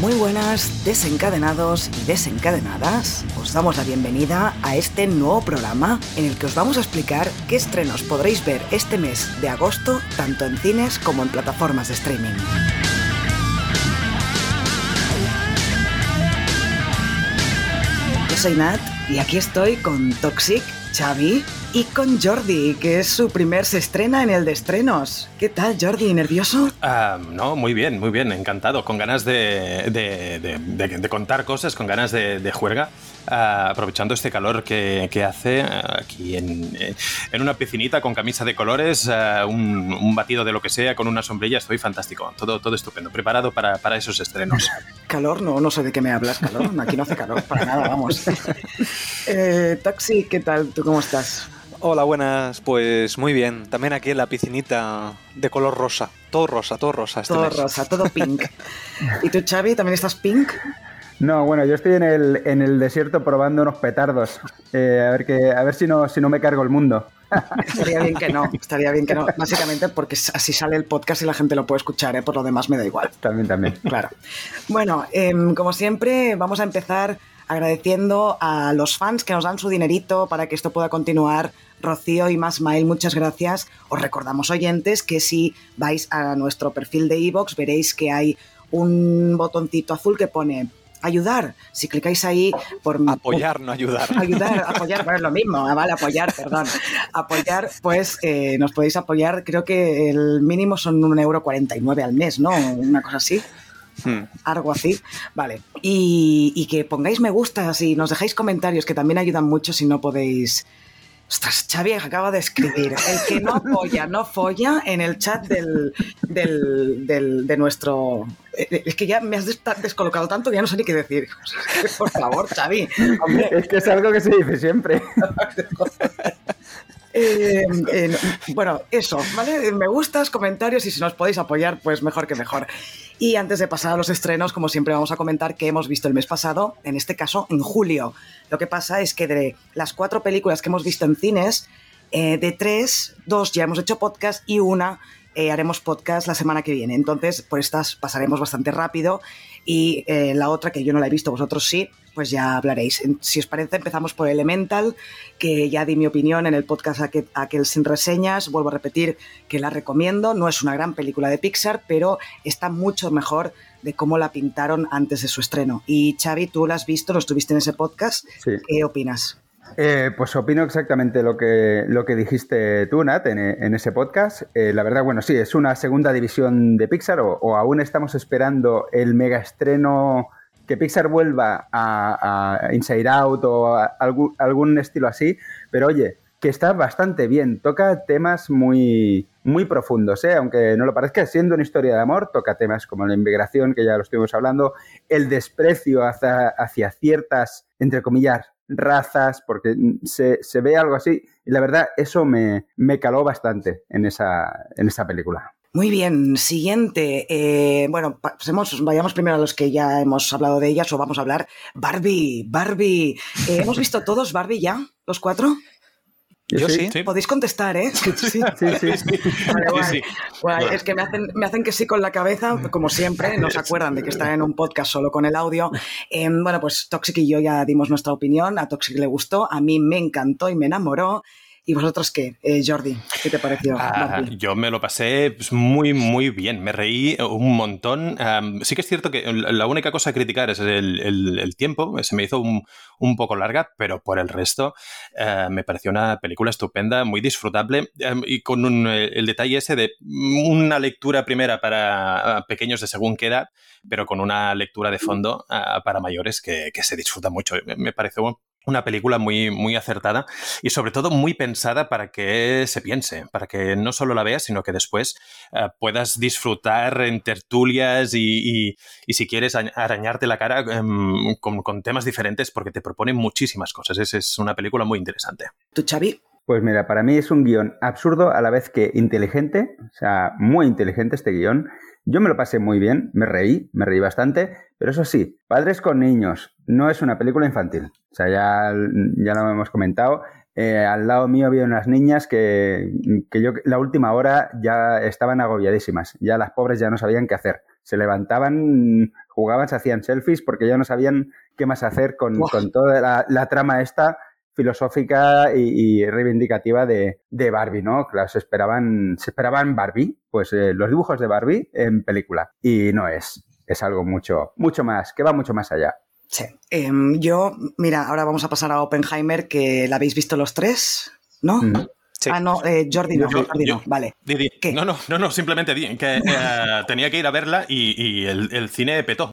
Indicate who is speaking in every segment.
Speaker 1: Muy buenas, desencadenados y desencadenadas. Os damos la bienvenida a este nuevo programa en el que os vamos a explicar qué estrenos podréis ver este mes de agosto, tanto en cines como en plataformas de streaming. Yo soy Nat y aquí estoy con Toxic, Xavi y con Jordi, que es su primer se estrena en el de estrenos. ¿Qué tal, Jordi? ¿Nervioso?
Speaker 2: Ah, no, muy bien, muy bien, encantado, con ganas de, de, de, de contar cosas, con ganas de, juerga, ah, aprovechando este calor que, que hace ah, aquí en, en, una piscinita con camisa de colores, un, un, batido de lo que sea, con una sombrilla, estoy fantástico, todo, todo estupendo, preparado para, para esos estrenos.
Speaker 1: ¿Calor? No, no sé de qué me hablas, calor, aquí no hace calor para nada, vamos. eh, Taxi, ¿qué tal? ¿Tú cómo estás?
Speaker 3: Hola, buenas. Pues muy bien. También aquí en la piscinita de color rosa. Todo rosa, todo rosa. Este
Speaker 1: todo
Speaker 3: mes.
Speaker 1: rosa, todo pink. ¿Y tú, Xavi, también estás pink?
Speaker 4: No, bueno, yo estoy en el, en el desierto probando unos petardos. Eh, a ver que, a ver si no, si no me cargo el mundo.
Speaker 1: Estaría bien que no, estaría bien que no. Básicamente porque así sale el podcast y la gente lo puede escuchar, ¿eh? por lo demás me da igual.
Speaker 4: También, también.
Speaker 1: Claro. Bueno, eh, como siempre, vamos a empezar agradeciendo a los fans que nos dan su dinerito para que esto pueda continuar. Rocío y Masmail, muchas gracias. Os recordamos, oyentes, que si vais a nuestro perfil de iVoox veréis que hay un botoncito azul que pone ayudar. Si clicáis ahí por
Speaker 3: apoyar, no ayudar.
Speaker 1: Ayudar, apoyar, bueno, es lo mismo, vale, apoyar, perdón. Apoyar, pues eh, nos podéis apoyar, creo que el mínimo son un euro 49 al mes, ¿no? Una cosa así. Hmm. Algo así, vale. Y, y, que pongáis me gustas y nos dejáis comentarios que también ayudan mucho si no podéis. Ostras, Xavi acaba de escribir. El que no apoya, no folla en el chat del, del, del, de nuestro. Es que ya me has descolocado tanto que ya no sé ni qué decir. Por favor, Xavi.
Speaker 4: Hombre. Es que es algo que se dice siempre.
Speaker 1: Eh, eh, bueno, eso, ¿vale? Me gustas, comentarios y si nos podéis apoyar, pues mejor que mejor. Y antes de pasar a los estrenos, como siempre vamos a comentar que hemos visto el mes pasado, en este caso en julio. Lo que pasa es que de las cuatro películas que hemos visto en cines, eh, de tres, dos ya hemos hecho podcast y una eh, haremos podcast la semana que viene. Entonces, por estas pasaremos bastante rápido y eh, la otra que yo no la he visto, vosotros sí, pues ya hablaréis. Si os parece, empezamos por Elemental, que ya di mi opinión en el podcast aquel, aquel, sin reseñas. Vuelvo a repetir que la recomiendo. No es una gran película de Pixar, pero está mucho mejor de cómo la pintaron antes de su estreno. Y Xavi, tú la has visto, lo estuviste en ese podcast.
Speaker 4: Sí.
Speaker 1: ¿Qué opinas?
Speaker 4: Eh, pues opino exactamente lo que, lo que dijiste tú, Nat, en, en ese podcast. Eh, la verdad, bueno, sí, es una segunda división de Pixar o, o aún estamos esperando el mega estreno que Pixar vuelva a, Inside Out o algún, estilo así, pero oye, que está bastante bien, toca temas muy, muy profundos, ¿eh? aunque no lo parezca, siendo una historia de amor, toca temas como la inmigración, que ya lo estuvimos hablando, el desprecio hacia, hacia ciertas, entre comillas, razas, porque se, se, ve algo así, y la verdad, eso me, me caló bastante en esa, en esa película.
Speaker 1: Muy bien, siguiente. Eh, bueno, pasemos, vayamos primero a los que ya hemos hablado de ellas o vamos a hablar. Barbie, Barbie. Eh, ¿Hemos visto todos Barbie ya? ¿Los cuatro?
Speaker 3: Yo sí.
Speaker 1: sí. Podéis contestar, ¿eh?
Speaker 4: Sí, sí, sí. sí.
Speaker 1: Vale, guay. sí guay. Es que me hacen, me hacen que sí con la cabeza, como siempre, no se acuerdan de que están en un podcast solo con el audio. Eh, bueno, pues Toxic y yo ya dimos nuestra opinión, a Toxic le gustó, a mí me encantó y me enamoró. ¿Y vosotros qué, eh, Jordi? ¿Qué te pareció?
Speaker 2: Ah, yo me lo pasé pues, muy, muy bien. Me reí un montón. Um, sí que es cierto que la única cosa a criticar es el, el, el tiempo. Se me hizo un, un, poco larga, pero por el resto uh, me pareció una película estupenda, muy disfrutable um, y con un, el detalle ese de una lectura primera para pequeños de según qué edad, pero con una lectura de fondo uh, para mayores que, que, se disfruta mucho. Me pareció una película muy, muy acertada y sobre todo muy pensada para que se piense, para que no solo la veas, sino que después eh, puedas disfrutar en tertulias y, si quieres arañarte la cara em, con, temas diferentes porque te propone muchísimas cosas. Es, es una película muy interesante.
Speaker 1: ¿Tú, Xavi?
Speaker 4: Pues mira, para mí es un guion absurdo a la vez que inteligente, o sea, muy inteligente este guion. Yo me lo pasé muy bien, me reí, me reí bastante, pero eso sí, Padres con Niños no es una película infantil. O sea, ya, ya lo hemos comentado. Eh, al lado mío había unas niñas que, que yo la última hora ya estaban agobiadísimas. Ya las pobres ya no sabían qué hacer. Se levantaban, jugaban, se hacían selfies porque ya no sabían qué más hacer con, con toda la, la trama esta filosófica y, reivindicativa de, Barbie, ¿no? Claro, se esperaban, se esperaban Barbie, pues eh, los dibujos de Barbie en película. Y no es. Es algo mucho, mucho más, que va mucho más allá.
Speaker 1: Sí. Em, yo, mira, ahora vamos a pasar a Oppenheimer, que la habéis visto los tres, ¿no? Ah, no, eh, Jordi no, Jordi no, vale.
Speaker 2: No, no, no, no, simplemente di que eh, tenía que ir a verla y, el, cine petó.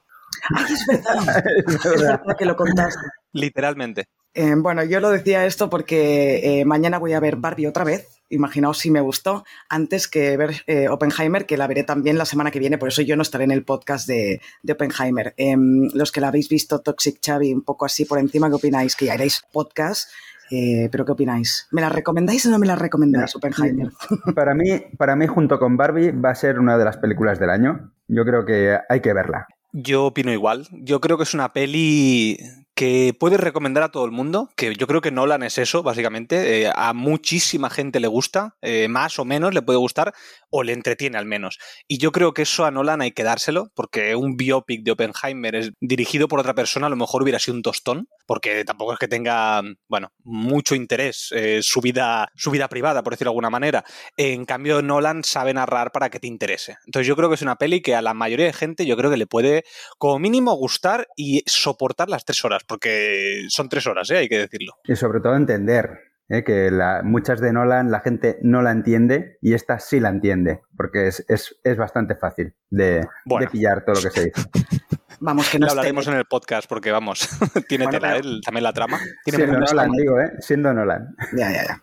Speaker 1: Ay, es verdad. es verdad que lo contaste.
Speaker 3: Literalmente.
Speaker 1: Eh, bueno, yo lo decía esto porque eh, mañana voy a ver Barbie otra vez. Imaginaos si me gustó antes que ver eh, Oppenheimer, que la veré también la semana que viene, por eso yo no estaré en el podcast de, Oppenheimer. Em, los que la habéis visto, Toxic Chavi, un poco así por encima, ¿qué opináis? Que ya haréis podcast. pero ¿qué opináis? ¿Me la recomendáis o no me la recomendáis, Oppenheimer?
Speaker 4: Para mí, para mí, junto con Barbie, va a ser una de las películas del año. Yo creo que hay que verla.
Speaker 3: Yo opino igual. Yo creo que es una peli que puedes recomendar a todo el mundo, que yo creo que Nolan es eso, básicamente. Eh, a muchísima gente le gusta, eh, más o menos le puede gustar, o le entretiene al menos. Y yo creo que eso a Nolan hay que dárselo, porque un biopic de Oppenheimer es dirigido por otra persona, a lo mejor hubiera sido un tostón, porque tampoco es que tenga, bueno, mucho interés eh, su, vida, su vida privada, por decirlo de alguna manera. En cambio, Nolan sabe narrar para que te interese. Entonces yo creo que es una peli que a la mayoría de gente yo creo que le puede como mínimo gustar y soportar las tres horas porque son tres horas, ¿eh? hay que decirlo.
Speaker 4: Y sobre todo entender ¿eh? que muchas de Nolan la gente no la entiende y esta sí la entiende, porque es, bastante fácil de, de, pillar todo lo que se dice.
Speaker 1: Vamos, que no
Speaker 3: hablaremos en el podcast porque, vamos, tiene tela, también la trama.
Speaker 4: siendo Nolan, digo, ¿eh? Siendo Nolan.
Speaker 1: Ya, ya, ya.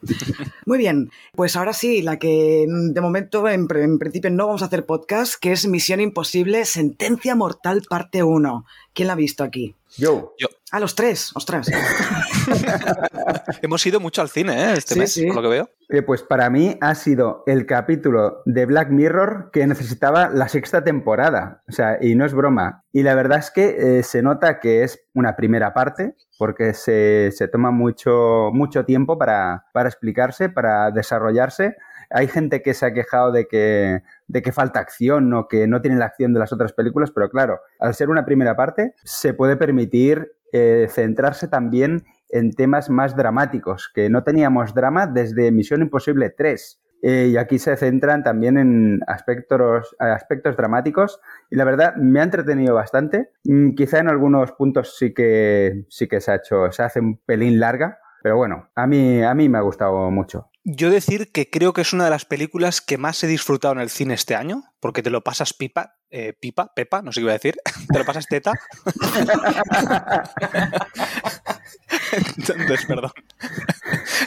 Speaker 1: Muy bien, pues ahora sí, la que de momento, en, en principio, no vamos a hacer podcast, que es Misión Imposible, Sentencia Mortal, parte 1. ¿Quién la ha visto aquí?
Speaker 4: Yo.
Speaker 3: Yo.
Speaker 1: A los tres, ostras.
Speaker 3: Hemos ido mucho al cine, ¿eh? Este mes, por lo que veo.
Speaker 4: Eh, pues para mí ha sido el capítulo de Black Mirror que necesitaba la sexta temporada. O sea, y no es broma. Y la verdad es que eh, se nota que es una primera parte, porque se, toma mucho, mucho tiempo para, para explicarse, para desarrollarse. Hay gente que se ha quejado de que, de que falta acción o que no tiene la acción de las otras películas, pero claro, al ser una primera parte, se puede permitir eh, centrarse también en temas más dramáticos, que no teníamos drama desde Misión Imposible 3. Eh, y aquí se centran también en aspectos, aspectos dramáticos y la verdad me ha entretenido bastante. Mm, quizá en algunos puntos sí que, sí que se ha hecho, se hace un pelín larga, pero bueno, a mí, a mí me ha gustado mucho.
Speaker 3: Yo decir que creo que es una de las películas que más he disfrutado en el cine este año, porque te lo pasas pipa, eh, pipa, pepa, no sé qué iba a decir, te lo pasas teta. Entonces, perdón.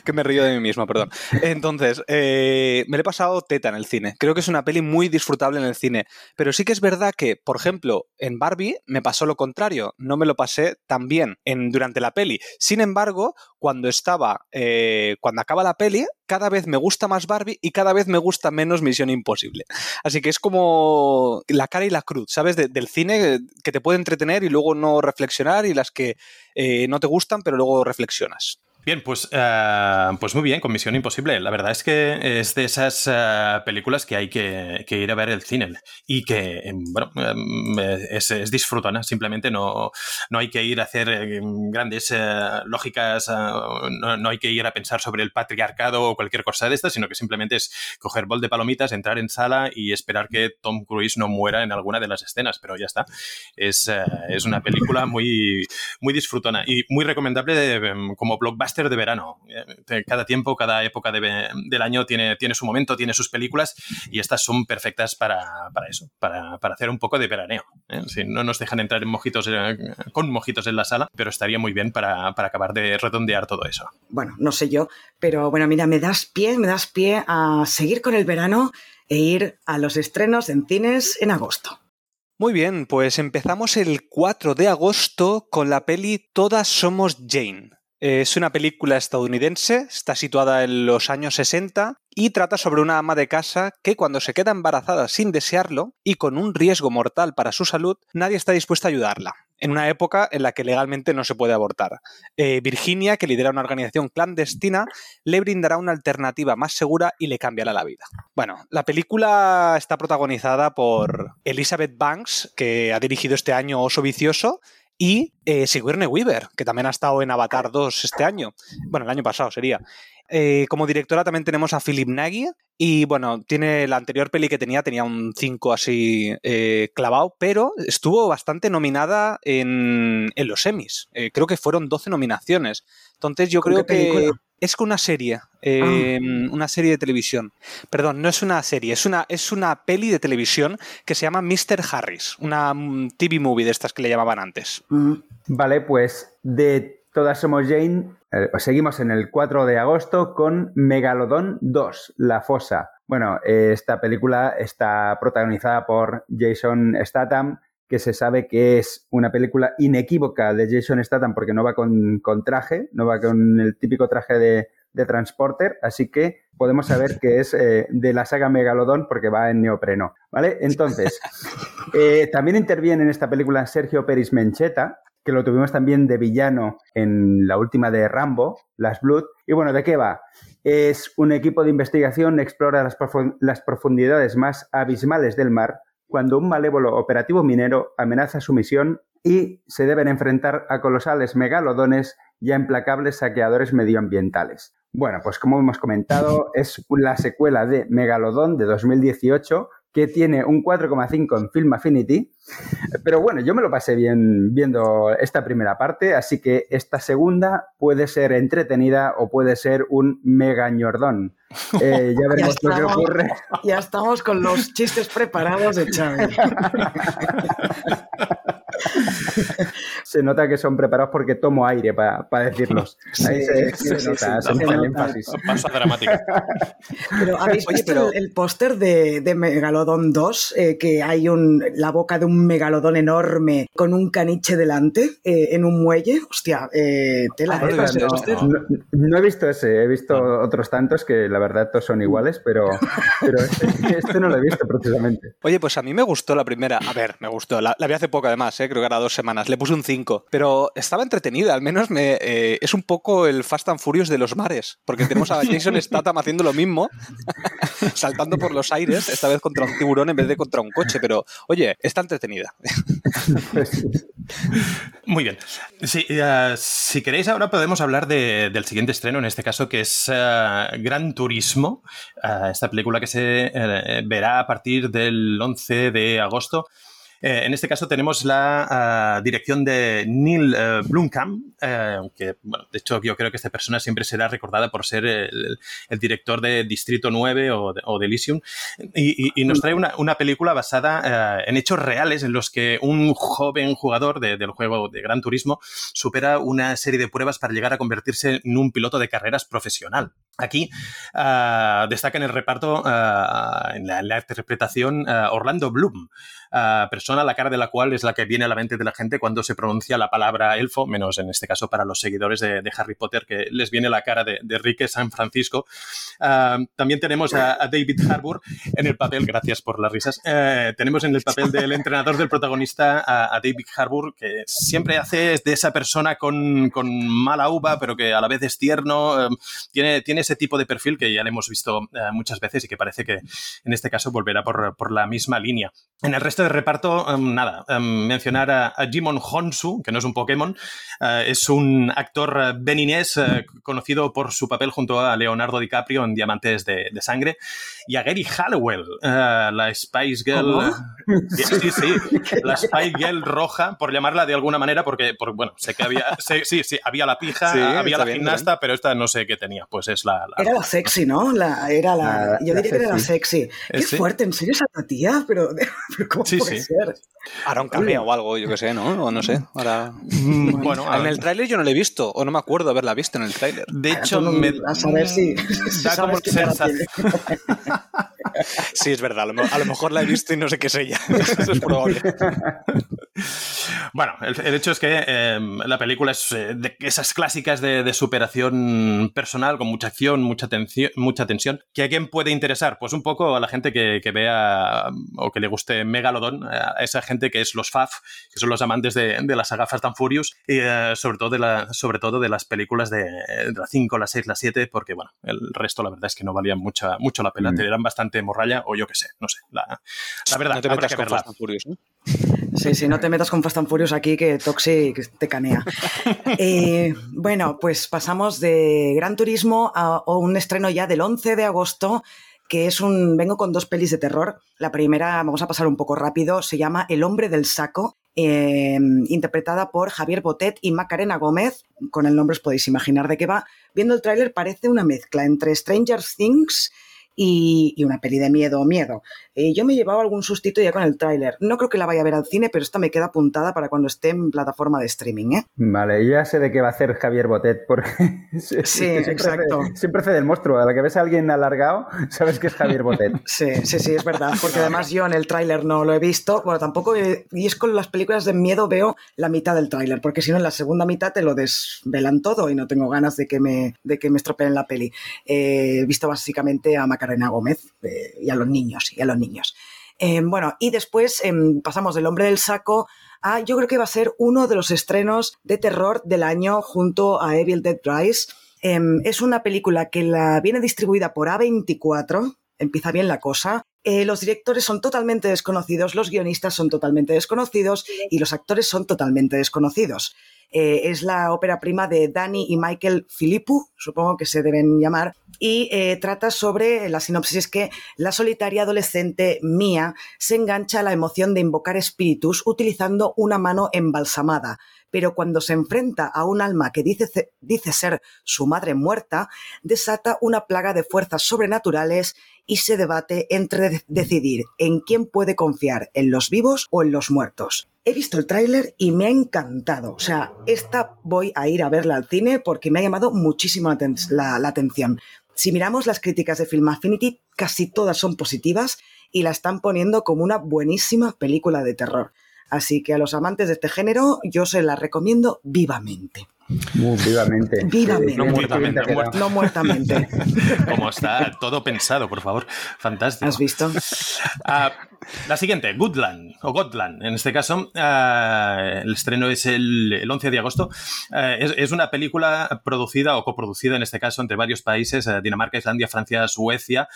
Speaker 3: Que me río de mí mismo, perdón. Entonces, eh, me lo he pasado teta en el cine. Creo que es una peli muy disfrutable en el cine. Pero sí que es verdad que, por ejemplo, en Barbie me pasó lo contrario. No me lo pasé tan bien en, durante la peli. Sin embargo, cuando estaba, eh, cuando acaba la peli, cada vez me gusta más Barbie y cada vez me gusta menos Misión Imposible. Así que es como la cara y la cruz, ¿sabes? del cine que te puede entretener y luego no reflexionar y las que eh, no te gustan pero luego reflexionas.
Speaker 2: Bien, pues, eh, pues muy bien, con Misión Imposible. La verdad es que es de esas eh, películas que hay que, ir a ver el cine y que, em, bueno, em, es, es, disfrutona. Simplemente no, no hay que ir a hacer em, grandes lógicas, no, hay que ir a pensar sobre el patriarcado o cualquier cosa de estas, sino que simplemente es coger bol de palomitas, entrar en sala y esperar que Tom Cruise no muera en alguna de las escenas, pero ya está. Es, es una película muy, muy disfrutona y muy recomendable como blockbuster blockbuster de verano. Eh, cada tiempo, cada época del año tiene, tiene su momento, tiene sus películas y estas son perfectas para, eso, para, hacer un poco de veraneo. ¿eh? no nos dejan entrar en mojitos, con mojitos en la sala, pero estaría muy bien para, para acabar de redondear todo eso.
Speaker 1: Bueno, no sé yo, pero bueno, mira, me das pie, me das pie a seguir con el verano e ir a los estrenos en cines en agosto.
Speaker 3: Muy bien, pues empezamos el 4 de agosto con la peli Todas somos Jane. Es una película estadounidense, está situada en los años 60 y trata sobre una ama de casa que cuando se queda embarazada sin desearlo y con un riesgo mortal para su salud, nadie está dispuesto a ayudarla en una época en la que legalmente no se puede abortar. Eh, Virginia, que lidera una organización clandestina, le brindará una alternativa más segura y le cambiará la vida. Bueno, la película está protagonizada por Elizabeth Banks, que ha dirigido este año Oso Vicioso, y eh, Sigourney Weaver, que también ha estado en Avatar 2 este año. Bueno, el año pasado sería. Eh, como directora también tenemos a Philip Nagy y bueno, tiene la anterior peli que tenía, tenía un 5 así eh, clavado, pero estuvo bastante nominada en, los semis. Eh, creo que fueron 12 nominaciones. Entonces yo creo que es una serie, ah. una serie de televisión. Perdón, no es una serie, es una, es una peli de televisión que se llama Mr. Harris, una mm, TV movie de estas que le llamaban antes.
Speaker 4: Mm. Vale, pues de Todas somos Jane. Eh, seguimos en el 4 de agosto con Megalodon 2, La Fosa. Bueno, esta película está protagonizada por Jason Statham, que se sabe que es una película inequívoca de Jason Statham porque no va con, traje, no va con el típico traje de, transporter, así que podemos saber que es eh, de la saga Megalodon porque va en neopreno, ¿vale? Entonces, eh, también interviene en esta película Sergio Peris Mencheta, que lo tuvimos también de villano en la última de Rambo, Las Blood. Y bueno, ¿de qué va? Es un equipo de investigación explora las, las profundidades más abismales del mar cuando un malévolo operativo minero amenaza su misión y se deben enfrentar a colosales megalodones y a implacables saqueadores medioambientales. Bueno, pues como hemos comentado, es la secuela de Megalodón de 2018 que tiene un 4,5 en Film Affinity. Pero bueno, yo me lo pasé bien viendo esta primera parte, así que esta segunda puede ser entretenida o puede ser un mega ñordón. Eh, ya veremos lo que ocurre.
Speaker 1: Ya estamos con los chistes preparados de Xavi.
Speaker 4: se nota que son preparados porque tomo aire para decirlos. Ahí se, nota, se nota el énfasis.
Speaker 2: Pasa dramática.
Speaker 1: Pero ¿habéis visto el, póster de, Megalodón 2? Eh, que hay un, la boca de un megalodón enorme con un caniche delante eh, en un muelle. Hostia, eh, tela, ah,
Speaker 4: no, no, he visto ese, he visto otros tantos que la verdad todos son iguales, pero, pero este, este, no lo he visto precisamente.
Speaker 3: Oye, pues a mí me gustó la primera. A ver, me gustó. La, la vi hace poco además, creo que era dos semanas. Le puse un 5, pero estaba entretenida. Al menos me, eh, es un poco el Fast and Furious de los mares, porque tenemos a Jason Statham haciendo lo mismo, saltando por los aires, esta vez contra un tiburón en vez de contra un coche. Pero, oye, está entretenida.
Speaker 2: Muy bien. Eh, si queréis, ahora podemos hablar del siguiente estreno, en este caso, que es eh, Gran Turismo, esta película que se verá a partir del 11 de agosto. Eh, en este caso tenemos la ah, dirección de Neil uh, Blomkamp, eh, que, bueno, de hecho yo creo que esta persona siempre será recordada por ser el, director de Distrito 9 o de, Elysium, y, nos trae una, película basada en hechos reales en los que un joven jugador del juego de Gran Turismo supera una serie de pruebas para llegar a convertirse en un piloto de carreras profesional. Aquí uh, destaca en el reparto, en, la, interpretación, Orlando Bloom, persona la cara de la cual es la que viene a la mente de la gente cuando se pronuncia la palabra elfo, menos en este caso para los seguidores de, Harry Potter, que les viene la cara de, de Enrique San Francisco. también tenemos a, David Harbour en el papel, gracias por las risas, eh, tenemos en el papel del entrenador del protagonista a, David Harbour, que siempre hace de esa persona con, mala uva, pero que a la vez es tierno, em, tiene, tiene ese tipo de perfil que ya le hemos visto eh, muchas veces y que parece que en este caso volverá por, por la misma línea. En el resto de reparto, em, nada, em, mencionar a, Jimon Honsu, que no es un Pokémon, eh, es un actor beninés conocido por su papel junto a Leonardo DiCaprio en Diamantes de, de Sangre y a Gary Hallowell, la Spice Girl. Sí, sí, la Spice Girl roja, por llamarla de alguna manera, porque, bueno, sé que había, sí, sí, había la pija, había la gimnasta, pero esta no sé qué tenía, pues es la...
Speaker 1: era la sexy, ¿no? La, era la, yo diría que era la sexy. Qué fuerte, ¿en serio esa tía? Pero, ¿cómo puede ser?
Speaker 3: Ahora un cambio o algo, yo qué sé, ¿no? O no sé. Ahora... Mm, bueno, en el tráiler yo no la he visto, o no me acuerdo haberla visto en el tráiler.
Speaker 2: De hecho, me...
Speaker 1: a saber si...
Speaker 2: Da como sensación...
Speaker 3: Sí, es verdad. A lo, mejor la he visto y no sé qué es ella. Eso es probable.
Speaker 2: Bueno, el, hecho es que em, la película es eh, de esas clásicas de, superación personal, con mucha acción, mucha, tensión, mucha tensión. ¿Que a quién puede interesar? Pues un poco a la gente que, vea o que le guste Megalodon, a esa gente que es los FAF, que son los amantes de, las saga Fast and Furious, y eh, sobre, todo de la, sobre todo de las películas de, la 5, la 6, la 7, porque bueno, el resto la verdad es que no valían mucha, mucho la pena, mm. te eran bastante morralla o yo qué sé, no sé. La, verdad,
Speaker 3: no te metas con Fast and Furious, ¿no?
Speaker 1: Sí, sí, no te metas con Fast and Furious aquí que Toxic te canea. Eh, bueno, pues pasamos de Gran Turismo a, un estreno ya del 11 de agosto que es un... Vengo con dos pelis de terror. La primera, vamos a pasar un poco rápido, se llama El hombre del saco, eh, interpretada por Javier Botet y Macarena Gómez. Con el nombre os podéis imaginar de qué va. Viendo el tráiler parece una mezcla entre Stranger Things y, una peli de miedo o miedo. Eh, yo me llevaba algún sustito ya con el tráiler. No creo que la vaya a ver al cine, pero esta me queda apuntada para cuando esté en plataforma de streaming. ¿eh?
Speaker 4: Vale, ya sé de qué va a hacer Javier Botet, porque
Speaker 1: sí, exacto.
Speaker 4: siempre hace del monstruo. A la que ves a alguien alargado, sabes que es Javier Botet.
Speaker 1: sí, sí, sí, es verdad. Porque además yo en el tráiler no lo he visto. Bueno, tampoco. y es con las películas de miedo veo la mitad del tráiler, porque si no, en la segunda mitad te lo desvelan todo y no tengo ganas de que me, de que me estropeen la peli. Eh, he visto básicamente a Macarena Macarena Gómez eh, y a los niños, y a los niños. Eh, bueno, y después em, pasamos del hombre del saco a, yo creo que va a ser uno de los estrenos de terror del año junto a Evil Dead Rise. Em, es una película que la viene distribuida por A24, empieza bien la cosa. Eh, los directores son totalmente desconocidos, los guionistas son totalmente desconocidos y los actores son totalmente desconocidos. Eh, es la ópera prima de Danny y Michael Filippu, supongo que se deben llamar, y eh, trata sobre, la sinopsis que la solitaria adolescente Mia se engancha a la emoción de invocar espíritus utilizando una mano embalsamada, pero cuando se enfrenta a un alma que dice, dice ser su madre muerta, desata una plaga de fuerzas sobrenaturales y se debate entre decidir en quién puede confiar, en los vivos o en los muertos. He visto el tráiler y me ha encantado. O sea, esta voy a ir a verla al cine porque me ha llamado muchísimo la, la atención. Si miramos las críticas de Film Affinity, casi todas son positivas y la están poniendo como una buenísima película de terror. Así que a los amantes de este género yo se la recomiendo vivamente.
Speaker 4: Muy vivamente.
Speaker 1: Vivamente.
Speaker 2: No muertamente.
Speaker 1: No, muertamente.
Speaker 2: Como está todo pensado, por favor. Fantástico.
Speaker 1: ¿Has visto?
Speaker 2: Ah, la siguiente, Goodland, o Gotland, en este caso. Ah, el estreno es el, 11 de agosto. Ah, es, una película producida o coproducida, en este caso, entre varios países, Dinamarca, Islandia, Francia, Suecia.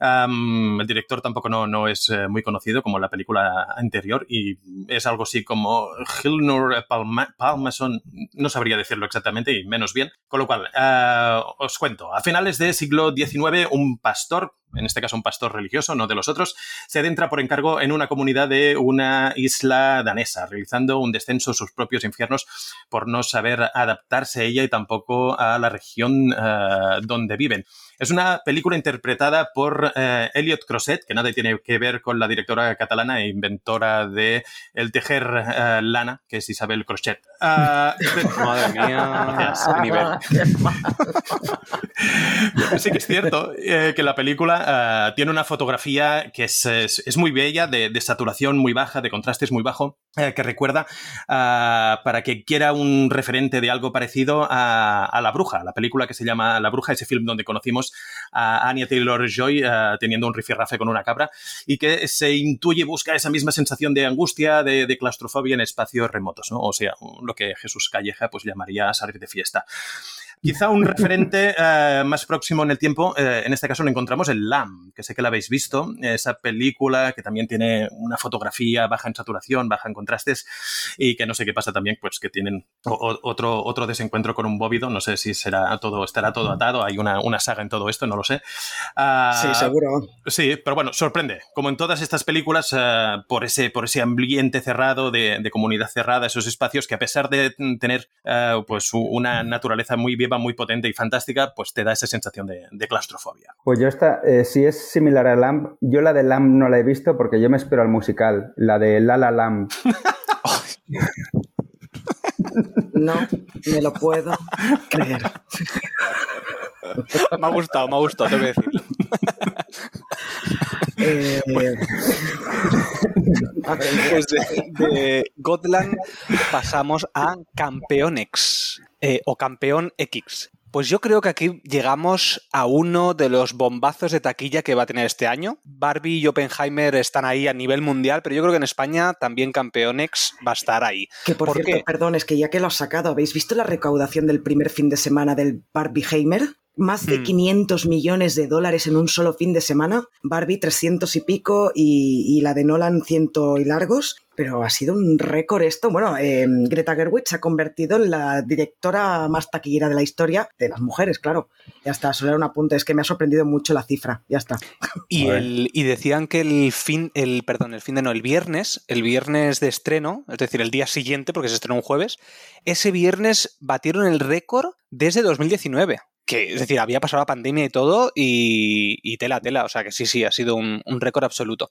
Speaker 2: el director tampoco no, no es eh, muy conocido como la película anterior y es algo así como Hilnur Palmason, no sabría decir exactamente y menos bien. Con lo cual, eh, os cuento, a finales del siglo XIX, un pastor, en este caso un pastor religioso, no de los otros, se adentra por encargo en una comunidad de una isla danesa, realizando un descenso a sus propios infiernos por no saber adaptarse a ella y tampoco a la región eh, donde viven. Es una película interpretada por eh, Elliot Crosset, que nada tiene que ver con la directora catalana e inventora de El tejer eh, lana, que es Isabel Crochet.
Speaker 3: Ah, Madre mía, nivel.
Speaker 2: sí que es cierto eh, que la película película tiene una fotografía que es, es, muy bella, de, saturación muy baja, de contrastes muy bajo, que recuerda para que quiera un referente de algo parecido a, La Bruja, la película que se llama La Bruja, ese film donde conocimos a Anya Taylor-Joy teniendo un rifirrafe con una cabra y que se intuye, busca esa misma sensación de angustia, de, claustrofobia en espacios remotos, ¿no? O sea, lo que Jesús Calleja pues llamaría salir de fiesta. Quizá un referente eh, más próximo en el tiempo, eh, en este caso lo encontramos en Que sé que la habéis visto, esa película que también tiene una fotografía baja en saturación, baja en contrastes y que no sé qué pasa también, pues que tienen otro, otro desencuentro con un bóvido, no sé si será todo, estará todo atado, hay una, una saga en todo esto, no lo sé.
Speaker 1: Uh, sí, seguro.
Speaker 2: Sí, pero bueno, sorprende, como en todas estas películas, uh, por, ese, por ese ambiente cerrado, de, de, comunidad cerrada, esos espacios que a pesar de tener uh, pues una naturaleza muy viva, muy potente y fantástica, pues te da esa sensación de, de claustrofobia.
Speaker 4: Pues yo esta, eh, si es similar a Lamb, yo la de Lamb no la he visto porque yo me espero al musical, la de La La Lamb.
Speaker 1: no me lo puedo creer.
Speaker 3: me ha gustado, me ha gustado, tengo que decirlo.
Speaker 1: Eh,
Speaker 3: pues de, de Godland pasamos a Campeonex eh, o Campeón X. Pues yo creo que aquí llegamos a uno de los bombazos de taquilla que va a tener este año. Barbie y Oppenheimer están ahí a nivel mundial, pero yo creo que en España también Campeonex va a estar ahí.
Speaker 1: Que por, ¿Por cierto, qué? perdón, es que ya que lo has sacado, ¿habéis visto la recaudación del primer fin de semana del Barbieheimer? Más de
Speaker 3: Hmm.
Speaker 1: 500 millones de dólares en un solo fin de semana. Barbie 300 y pico y, y la de Nolan ciento y largos. Pero ha sido un récord esto. Bueno, eh, Greta Gerwig se ha convertido en la directora más taquillera de la historia de las mujeres, claro. Ya está, solo era un apunte. Es que me ha sorprendido mucho la cifra. Ya está.
Speaker 3: Y, el, y decían que el fin, el, perdón, el fin de no, el viernes, el viernes de estreno, es decir, el día siguiente, porque se estrenó un jueves, ese viernes batieron el récord desde 2019 que es decir, había pasado la pandemia y todo, y, y tela, tela. O sea que sí, sí, ha sido un, un récord absoluto.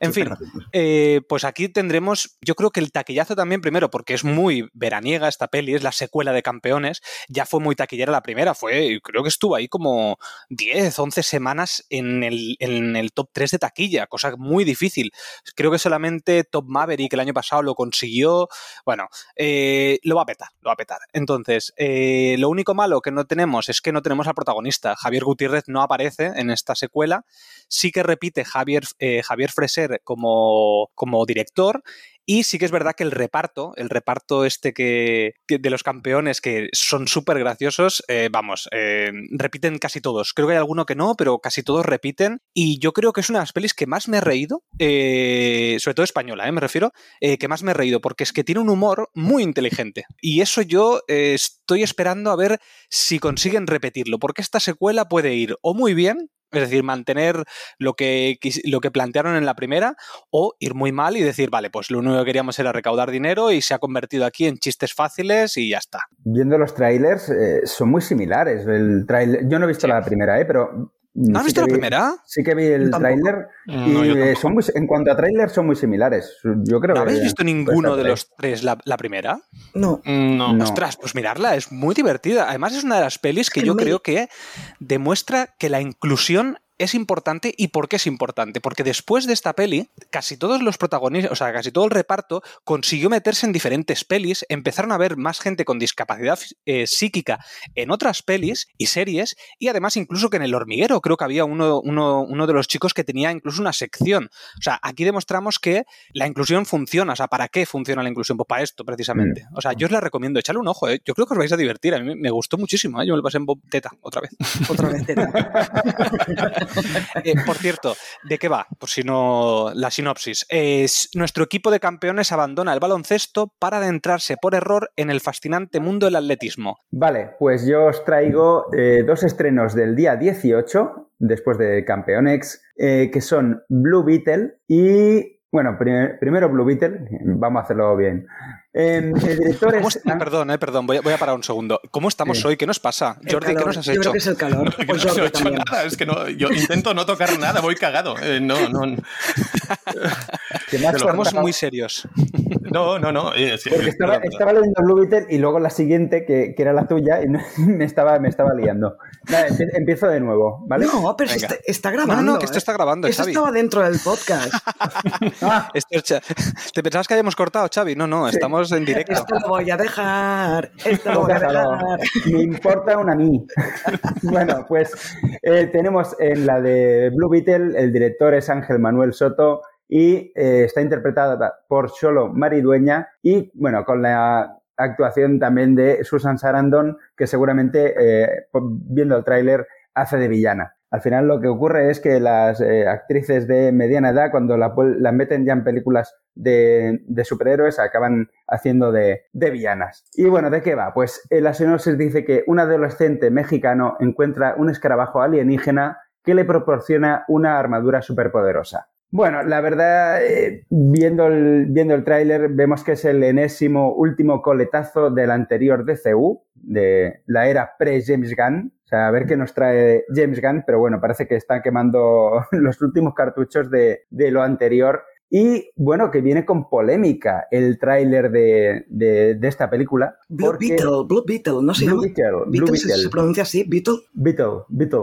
Speaker 3: En fin, eh, pues aquí tendremos, yo creo que el taquillazo también, primero, porque es muy veraniega esta peli, es la secuela de Campeones. Ya fue muy taquillera la primera, fue, creo que estuvo ahí como 10, 11 semanas en el, en el top 3 de taquilla, cosa muy difícil. Creo que solamente Top Maverick el año pasado lo consiguió. Bueno, eh, lo va a petar, lo va a petar. Entonces, eh, lo único malo que no tenemos es que no tenemos al protagonista. Javier Gutiérrez no aparece en esta secuela. Sí que repite Javier, eh, Javier Freser como, como director. Y sí que es verdad que el reparto, el reparto este que, de los campeones que son súper graciosos, eh, vamos, eh, repiten casi todos. Creo que hay alguno que no, pero casi todos repiten. Y yo creo que es una de las pelis que más me he reído, eh, sobre todo española, me refiero, eh, que más me he reído, porque es que tiene un humor muy inteligente. Y eso yo eh, estoy esperando a ver si consiguen repetirlo, porque esta secuela puede ir o muy bien, es decir, mantener lo que, lo que plantearon en la primera o ir muy mal y decir, vale, pues lo único que queríamos era recaudar dinero y se ha convertido aquí en chistes fáciles y ya está.
Speaker 4: Viendo los trailers, eh, son muy similares. El trailer, yo no he visto sí. la primera, ¿eh? pero
Speaker 3: ¿No has visto
Speaker 4: vi,
Speaker 3: la primera?
Speaker 4: Sí que vi el tráiler y no, eh, son muy, en cuanto a tráiler son muy similares. Yo creo
Speaker 3: ¿No habéis visto ninguno de los tres la, la, primera?
Speaker 1: No.
Speaker 2: no.
Speaker 3: no. Ostras, pues mirarla, es muy divertida. Además es una de las pelis que yo me... creo que demuestra que la inclusión es importante y por qué es importante. Porque después de esta peli, casi todos los protagonistas, o sea, casi todo el reparto consiguió meterse en diferentes pelis, empezaron a ver más gente con discapacidad eh, psíquica en otras pelis y series, y además incluso que en El Hormiguero creo que había uno, uno, uno de los chicos que tenía incluso una sección. O sea, aquí demostramos que la inclusión funciona. O sea, ¿para qué funciona la inclusión? Pues para esto, precisamente. O sea, yo os la recomiendo, echarle un ojo, ¿eh? Yo creo que os vais a divertir. A mí me gustó muchísimo, ¿eh? Yo me lo pasé en Bob Teta otra vez.
Speaker 1: otra vez Teta.
Speaker 3: eh, por cierto, ¿de qué va? Por si no la sinopsis. Es, nuestro equipo de campeones abandona el baloncesto para adentrarse por error en el fascinante mundo del atletismo.
Speaker 4: Vale, pues yo os traigo eh, dos estrenos del día 18, después de Campeonex, eh, que son Blue Beetle y bueno, primer, primero Blue Beetle, vamos a hacerlo bien. Eh, el director es...
Speaker 3: Perdón, eh, perdón, voy a, voy a, parar un segundo. ¿Cómo estamos sí. hoy? ¿Qué nos pasa?
Speaker 1: El
Speaker 3: Jordi,
Speaker 1: calor.
Speaker 3: ¿qué nos has
Speaker 1: yo
Speaker 3: hecho?
Speaker 1: Creo que es el calor.
Speaker 2: Yo no he hecho nada, es que no, yo intento no tocar nada, voy cagado. Eh, no, no.
Speaker 3: Estamos muy serios.
Speaker 2: No, no, no. eh, sí,
Speaker 4: Porque estaba, estaba leyendo Blue Beetle y luego la siguiente, que, que era la tuya, y me, estaba, me estaba liando. Nada, empiezo de nuevo, ¿vale?
Speaker 1: No, pero está, está grabando.
Speaker 3: no, no, que esto
Speaker 1: ¿eh?
Speaker 3: está grabando,
Speaker 1: Eso
Speaker 3: Xavi.
Speaker 1: estaba dentro del podcast.
Speaker 4: Ah,
Speaker 3: Esto es Cha- ¿Te pensabas que habíamos cortado, Xavi? No, no, estamos en directo.
Speaker 1: Esto lo voy a dejar. Esto lo voy a dejar.
Speaker 4: Me importa una mí. bueno, pues eh, tenemos en la de Blue Beetle, el director es Ángel Manuel Soto y eh, está interpretada por Solo Maridueña y, bueno, con la actuación también de Susan Sarandon, que seguramente, eh, viendo el tráiler, hace de villana. Al final lo que ocurre es que las eh, actrices de mediana edad, cuando la, las meten ya en películas de, superhéroes, acaban haciendo de, villanas. Y bueno, ¿de qué va? Pues en la sinopsis dice que un adolescente mexicano encuentra un escarabajo alienígena que le proporciona una armadura superpoderosa. Bueno, la verdad, eh, viendo el, viendo el tráiler, vemos que es el enésimo último coletazo del anterior DCU, de la era pre-James Gunn. O sea, a ver qué nos trae James Gunn, pero bueno, parece que está quemando los últimos cartuchos de, de lo anterior. Y bueno, que viene con polémica el tráiler de, de- de esta película.
Speaker 1: Blue
Speaker 4: porque-
Speaker 1: Beetle, Blue Beetle, ¿no se
Speaker 4: Blue
Speaker 1: llama?
Speaker 4: Beetle, Blue
Speaker 1: Beetle se,
Speaker 4: Beetle.
Speaker 1: se pronuncia así, Beetle.
Speaker 4: Beetle, Beetle.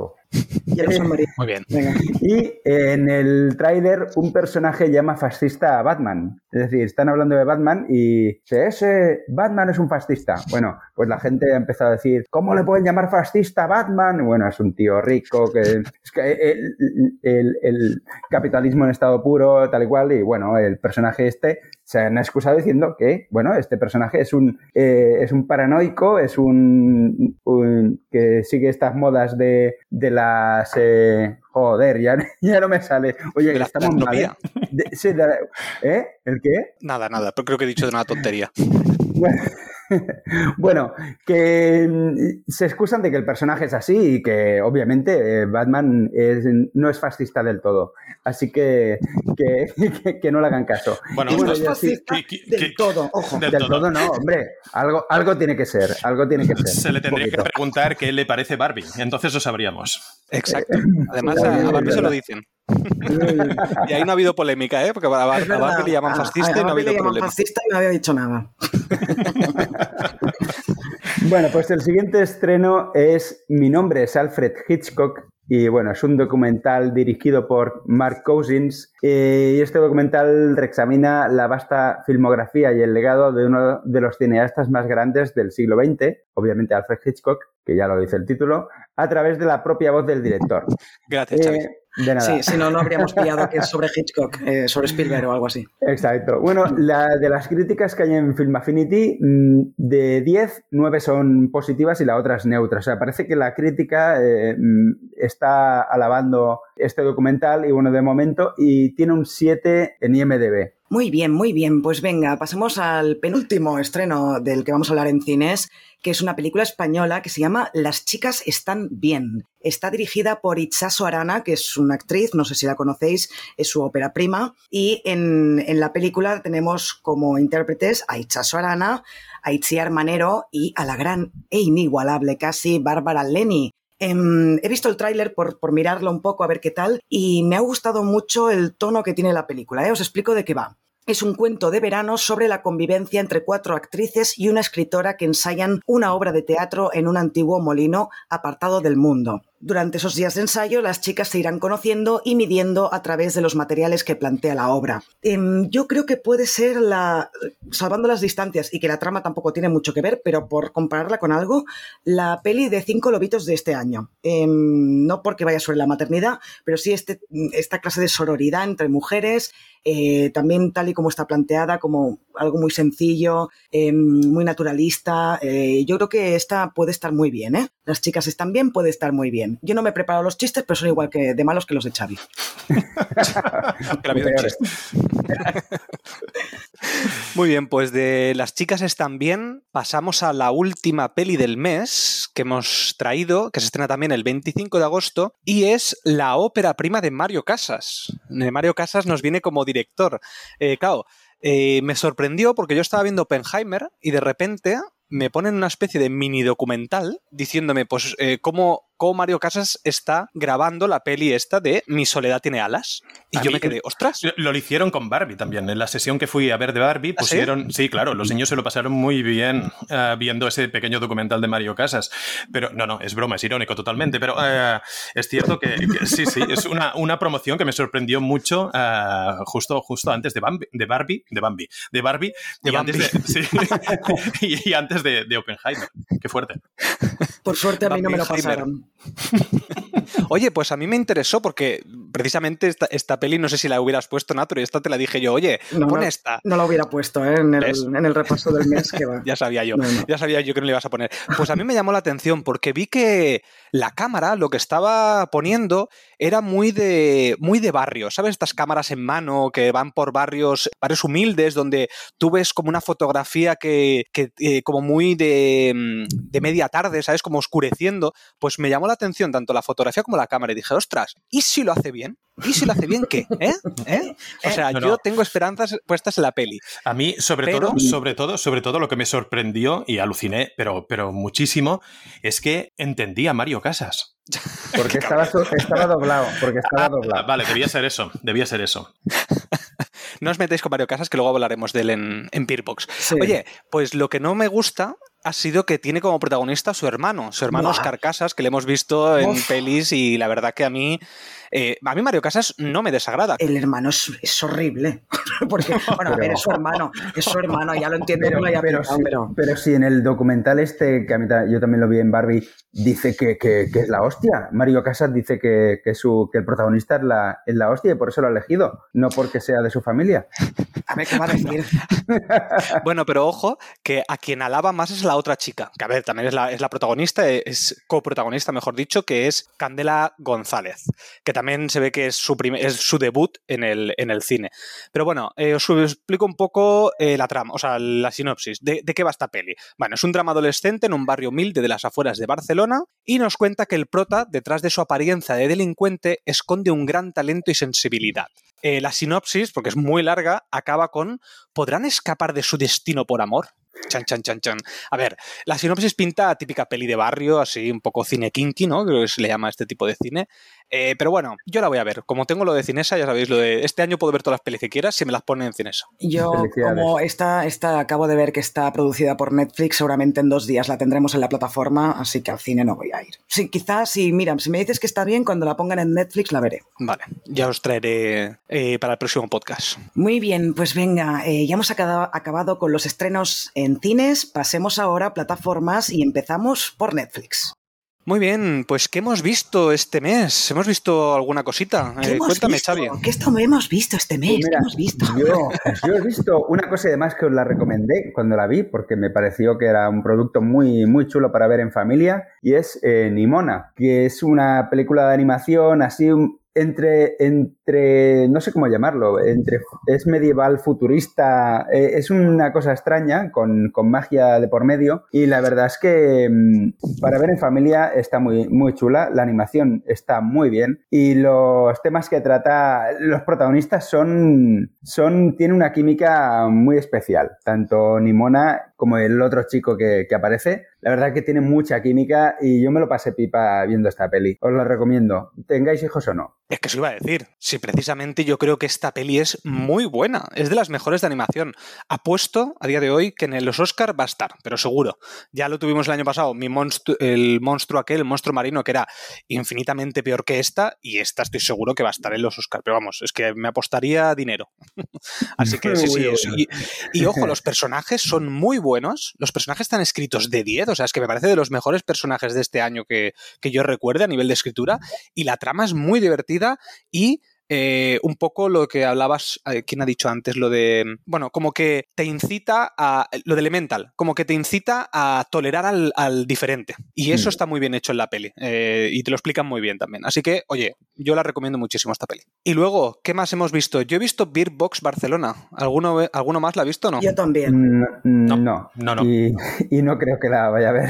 Speaker 3: Muy bien.
Speaker 1: Venga.
Speaker 4: Y en el tráiler un personaje llama fascista a Batman. Es decir, están hablando de Batman y ese Batman es un fascista. Bueno, pues la gente ha empezado a decir, ¿cómo le pueden llamar fascista a Batman? Bueno, es un tío rico, que es que el capitalismo en estado puro, tal y cual. Y bueno, el personaje este se han excusado diciendo que, bueno, este personaje es un, eh, es un paranoico, es un, un- que sigue estas modas de, de las... eh, joder, ya, ya no me sale. Oye,
Speaker 3: De la
Speaker 4: estamos mal, ¿eh? De- sí, de la- ¿Eh? ¿El qué?
Speaker 3: Nada, nada, pero creo que he dicho de una tontería.
Speaker 4: Bueno, bueno, que mm, se excusan de que el personaje es así y que obviamente eh, Batman es- no es fascista del todo. Así que, que, que- que no le hagan caso.
Speaker 2: Bueno,
Speaker 4: bueno,
Speaker 1: es
Speaker 4: ya sí,
Speaker 1: fascista
Speaker 2: que- que-
Speaker 1: del
Speaker 2: que-
Speaker 1: todo, ojo.
Speaker 2: del
Speaker 4: del
Speaker 2: todo.
Speaker 4: todo no, hombre. Algo, algo tiene que ser, algo tiene que ser.
Speaker 2: Se le tendría que preguntar qué le parece Barbie. Entonces lo sabríamos.
Speaker 3: Exacto. Además,
Speaker 4: Sí,
Speaker 3: a, a
Speaker 4: es
Speaker 3: Barbie se lo dicen. Y ahí no ha habido polémica, ¿eh? Porque a, Bar-
Speaker 1: Es
Speaker 3: a Barbie le llaman
Speaker 1: A-
Speaker 3: fascista
Speaker 1: a
Speaker 3: y no ha habido problema.
Speaker 1: fascista y no había dicho nada.
Speaker 4: Bueno, pues el siguiente estreno es Mi nombre es Alfred Hitchcock y bueno, es un documental dirigido por Mark Cousins eh, y este documental reexamina la vasta filmografía y el legado de uno de los cineastas más grandes del siglo XX, obviamente Alfred Hitchcock, que ya lo dice el título, a través de la propia voz del director.
Speaker 3: Gracias.
Speaker 4: Eh, de nada.
Speaker 1: Sí, si no, no habríamos pillado que es sobre Hitchcock, eh, sobre Spielberg o algo así.
Speaker 4: Exacto. Bueno, la, de las críticas que hay en Film Affinity, mm, de 10, 9 son positivas y la otra es neutra. O sea, parece que la crítica eh, mm, está alabando este documental y bueno, de momento, y tiene un 7 en IMDB.
Speaker 1: Muy bien, muy bien. Pues venga, pasemos al penúltimo estreno del que vamos a hablar en cines, que es una película española que se llama Las chicas están bien. Está dirigida por Itzaso Arana, que es una actriz, no sé si la conocéis, es su ópera prima. Y en, en la película tenemos como intérpretes a Itzaso Arana, a Itziar Manero y a la gran e inigualable casi Bárbara Leni. Em, he visto el tráiler por, mirarlo un poco a ver qué tal y me ha gustado mucho el tono que tiene la película. ¿eh? Os explico de qué va. Es un cuento de verano sobre la convivencia entre cuatro actrices y una escritora que ensayan una obra de teatro en un antiguo molino apartado del mundo. Durante esos días de ensayo, las chicas se irán conociendo y midiendo a través de los materiales que plantea la obra. Em, yo creo que puede ser la, salvando las distancias y que la trama tampoco tiene mucho que ver, pero por compararla con algo, la peli de cinco lobitos de este año. Em, no porque vaya sobre la maternidad, pero sí este, esta clase de sororidad entre mujeres, eh, también tal y como está planteada, como algo muy sencillo, eh, muy naturalista. Eh, yo creo que esta puede estar muy bien, ¿eh? Las chicas están bien, puede estar muy bien. Yo no me he preparado los chistes, pero son igual que de malos que los de Xavi.
Speaker 3: Muy bien, pues de Las chicas están bien, pasamos a la última peli del mes que hemos traído, que se estrena también el 25 de agosto, y es la ópera prima de Mario Casas. De Mario Casas nos viene como director. Eh, claro, eh, me sorprendió porque yo estaba viendo Oppenheimer y de repente me ponen una especie de mini documental diciéndome, pues, eh, cómo cómo Mario Casas está grabando la peli esta de Mi soledad tiene alas. Y
Speaker 2: A
Speaker 3: yo
Speaker 2: mí-
Speaker 3: me quedé, ostras.
Speaker 2: Lo lo hicieron con Barbie también. En la sesión que fui a ver de Barbie
Speaker 3: ¿Ah, sí?
Speaker 2: pusieron, sí? claro, los niños se lo pasaron muy bien eh, viendo ese pequeño documental de Mario Casas. Pero no, no, es broma, es irónico totalmente. Pero eh, es cierto que, que sí, sí, es una, una promoción que me sorprendió mucho justo, justo antes de Bambi, de Barbie, de Bambi, de Barbie,
Speaker 3: De
Speaker 2: y,
Speaker 3: Bambi.
Speaker 2: Antes de, sí, y, y antes de, de Oppenheimer. Qué fuerte.
Speaker 1: Por suerte a mí no me lo pasaron.
Speaker 3: Oye, pues a mí me interesó porque precisamente esta, esta peli, no sé si la hubieras puesto, Nato, y esta te la dije yo, oye,
Speaker 1: No,
Speaker 3: pon
Speaker 1: no.
Speaker 3: esta.
Speaker 1: No lo hubiera puesto ¿eh? en, el, en el repaso del mes que va.
Speaker 3: Ya sabía yo,
Speaker 1: no.
Speaker 3: ya sabía yo que no le ibas a poner. Pues a mí me llamó la atención porque vi que la cámara, lo que estaba poniendo, era muy de, muy de barrio. ¿Sabes? Estas cámaras en mano que van por barrios, barrios humildes, donde tú ves como una fotografía que, eh, como muy de, mm, de media tarde, ¿sabes? Como oscureciendo. Pues me llamó la atención tanto la fotografía como la cámara y dije, ostras, ¿y si lo hace bien? ¿Y si lo hace bien qué? ¿Eh? ¿Eh? O sea,
Speaker 2: No,
Speaker 3: yo
Speaker 2: no.
Speaker 3: tengo esperanzas puestas en la peli.
Speaker 2: A mí, sobre
Speaker 3: Pero-
Speaker 2: todo, sobre todo, sobre todo, lo que me sorprendió y aluciné, pero, pero muchísimo, es que entendí a Mario Casas.
Speaker 4: Porque estaba, doblado. Porque estaba
Speaker 2: Ah,
Speaker 4: doblado.
Speaker 2: vale, debía ser eso, debía ser eso.
Speaker 3: No os metéis con Mario Casas, que luego hablaremos de él en, en Peerbox.
Speaker 1: Sí.
Speaker 3: Oye, pues lo que no me gusta ha sido que tiene como protagonista a su hermano, su hermano
Speaker 1: Buah.
Speaker 3: Oscar Casas, que le hemos visto en
Speaker 1: Uf.
Speaker 3: pelis y la verdad que a mí, eh, a mí Mario Casas no me desagrada.
Speaker 1: El hermano es, es horrible. Porque, bueno, a ver, es su hermano. Es su hermano, ya lo entiendo.
Speaker 4: Pero,
Speaker 1: no haya
Speaker 4: pero,
Speaker 1: picado,
Speaker 4: sí,
Speaker 1: pero-
Speaker 4: pero sí, en el documental este, que a mí yo también lo vi en Barbie, dice que, que- que es la hostia. Mario Casas dice que, que su, que el protagonista es la, es la hostia y por eso lo ha elegido, no porque sea de su familia.
Speaker 1: A ver qué va a decir.
Speaker 3: Bueno, pero ojo, que a quien alaba más es la otra chica, que a ver, también es la, es la protagonista, es coprotagonista, mejor dicho, que es Candela González, que también se ve que es su, es su debut en el, en el cine. Pero bueno, eh, os explico un poco eh, la trama, o sea, la sinopsis. De, de qué va esta peli? Bueno, es un drama adolescente en un barrio humilde de las afueras de Barcelona y nos cuenta que el prota, detrás de su apariencia de delincuente, esconde un gran talento y sensibilidad. Eh, la sinopsis, porque es muy larga, acaba con ¿Podrán escapar de su destino por amor? Chan, chan, chan, chan. A ver, la sinopsis pinta a típica peli de barrio, así un poco cine kinky, ¿no? Creo que se le llama este tipo de cine. Eh, pero bueno, yo la voy a ver. Como tengo lo de Cinesa, ya sabéis, lo de este año puedo ver todas las pelis que quieras si me las ponen en Cinesa.
Speaker 1: Yo, como esta, esta acabo de ver que está producida por Netflix, seguramente en dos días la tendremos en la plataforma, así que al cine no voy a ir. Sí, quizás, si, mira, si me dices que está bien, cuando la pongan en Netflix la veré.
Speaker 3: Vale, ya os traeré eh, para el próximo podcast.
Speaker 1: Muy bien, pues venga, eh, ya hemos acabado, acabado con los estrenos en cines, pasemos ahora a plataformas y empezamos por Netflix.
Speaker 3: Muy bien, pues ¿qué hemos visto este mes? ¿Hemos visto alguna cosita?
Speaker 1: ¿Qué
Speaker 3: Eh, cuéntame,
Speaker 1: visto?
Speaker 3: Xavi.
Speaker 1: ¿Qué esto hemos visto este mes?
Speaker 4: Pues
Speaker 1: ¿Qué
Speaker 4: mira,
Speaker 1: hemos visto?
Speaker 4: Yo, yo he visto una cosa y además que os la recomendé cuando la vi porque me pareció que era un producto muy, muy chulo para ver en familia y es eh, Nimona, que es una película de animación así entre, entre, no sé cómo llamarlo, entre, es medieval futurista, eh, es una cosa extraña con, con magia de por medio y la verdad es que mm, para ver en familia está muy, muy chula, la animación está muy bien y los temas que trata, los protagonistas son, son tienen una química muy especial, tanto Nimona como el otro chico que, que aparece. La verdad que tienen mucha química y yo me lo pasé pipa viendo esta peli. Os la recomiendo, tengáis hijos o no.
Speaker 3: Es que eso iba a decir. Sí, precisamente yo creo que esta peli es muy buena. Es de las mejores de animación. Apuesto a día de hoy que en los Oscar va a estar, pero seguro. Ya lo tuvimos el año pasado, mi monstru- el monstruo aquel, el monstruo marino, que era infinitamente peor que esta, y esta estoy seguro que va a estar en los Oscar. Pero vamos, es que me apostaría dinero. Así que sí, sí.
Speaker 4: Uy,
Speaker 3: es-
Speaker 4: uy.
Speaker 3: Y, y ojo, los personajes son muy buenos. Los personajes están escritos de 10. O sea, es que me parece de los mejores personajes de este año que, que yo recuerde a nivel de escritura. Y la trama es muy divertida y eh, un poco lo que hablabas, eh, ¿quién ha dicho antes? Lo de, bueno, como que te incita a, lo de Elemental, como que te incita a tolerar al, al diferente. Y eso
Speaker 4: Mm.
Speaker 3: está muy bien hecho en la peli. eh, y te lo explican muy bien también. Así que, oye, yo la recomiendo muchísimo esta peli. Y luego, ¿qué más hemos visto? Yo he visto Beer Box Barcelona. ¿Alguno, ¿Alguno más la ha visto o no?
Speaker 1: Yo también.
Speaker 4: No, no,
Speaker 2: no, no.
Speaker 4: Y, y no creo que la vaya a ver.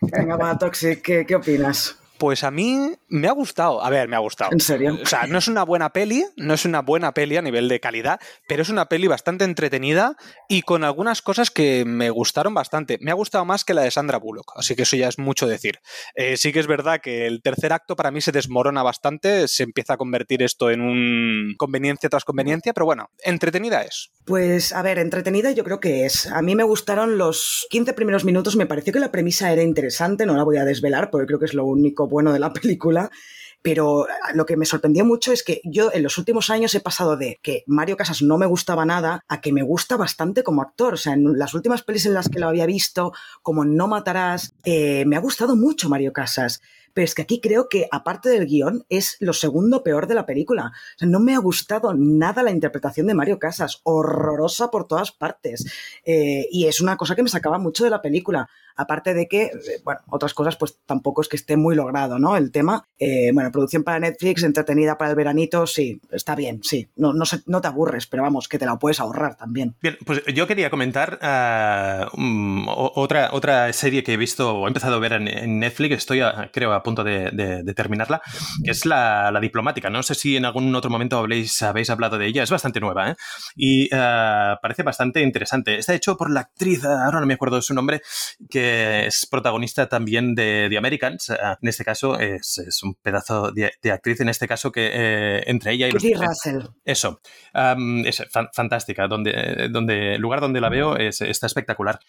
Speaker 1: Venga, va, Toxic, ¿qué, qué opinas?
Speaker 3: Pues a mí me ha gustado. A ver, me ha gustado.
Speaker 1: ¿En serio?
Speaker 3: O sea, no es una buena peli, no es una buena peli a nivel de calidad, pero es una peli bastante entretenida y con algunas cosas que me gustaron bastante. Me ha gustado más que la de Sandra Bullock, así que eso ya es mucho decir. Eh, sí que es verdad que el tercer acto para mí se desmorona bastante, se empieza a convertir esto en un conveniencia tras conveniencia, pero bueno, entretenida es.
Speaker 1: Pues a ver, entretenida yo creo que es. A mí me gustaron los 15 primeros minutos, me pareció que la premisa era interesante, no la voy a desvelar porque creo que es lo único bueno de la película. Pero lo que me sorprendió mucho es que yo en los últimos años he pasado de que Mario Casas no me gustaba nada a que me gusta bastante como actor. O sea, en las últimas pelis en las que lo había visto, como No Matarás, eh, me ha gustado mucho Mario Casas. Pero es que aquí creo que, aparte del guion, es lo segundo peor de la película. No me ha gustado nada la interpretación de Mario Casas, horrorosa por todas partes. Eh, y es una cosa que me sacaba mucho de la película. Aparte de que, eh, bueno, otras cosas, pues tampoco es que esté muy logrado, ¿no? El tema, eh, bueno, producción para Netflix, entretenida para el veranito, sí, está bien, sí. No, no, no te aburres, pero vamos, que te la puedes ahorrar también.
Speaker 2: Bien, pues yo quería comentar uh, otra, otra serie que he visto o he empezado a ver en, Netflix, estoy, a, creo, a punto de, de, terminarla, que es la, la, diplomática. No sé si en algún otro momento habéis, habéis hablado de ella, es bastante nueva, ¿eh? Y uh, parece bastante interesante. Está hecho por la actriz, ahora no me acuerdo de su nombre, que es protagonista también de The Americans. Ah, en este caso es, es un pedazo de, de, actriz, en este caso que eh, entre ella y
Speaker 1: los, Russell.
Speaker 2: Eso, um, es fan, fantástica. Donde, donde, el lugar donde la veo es, está espectacular.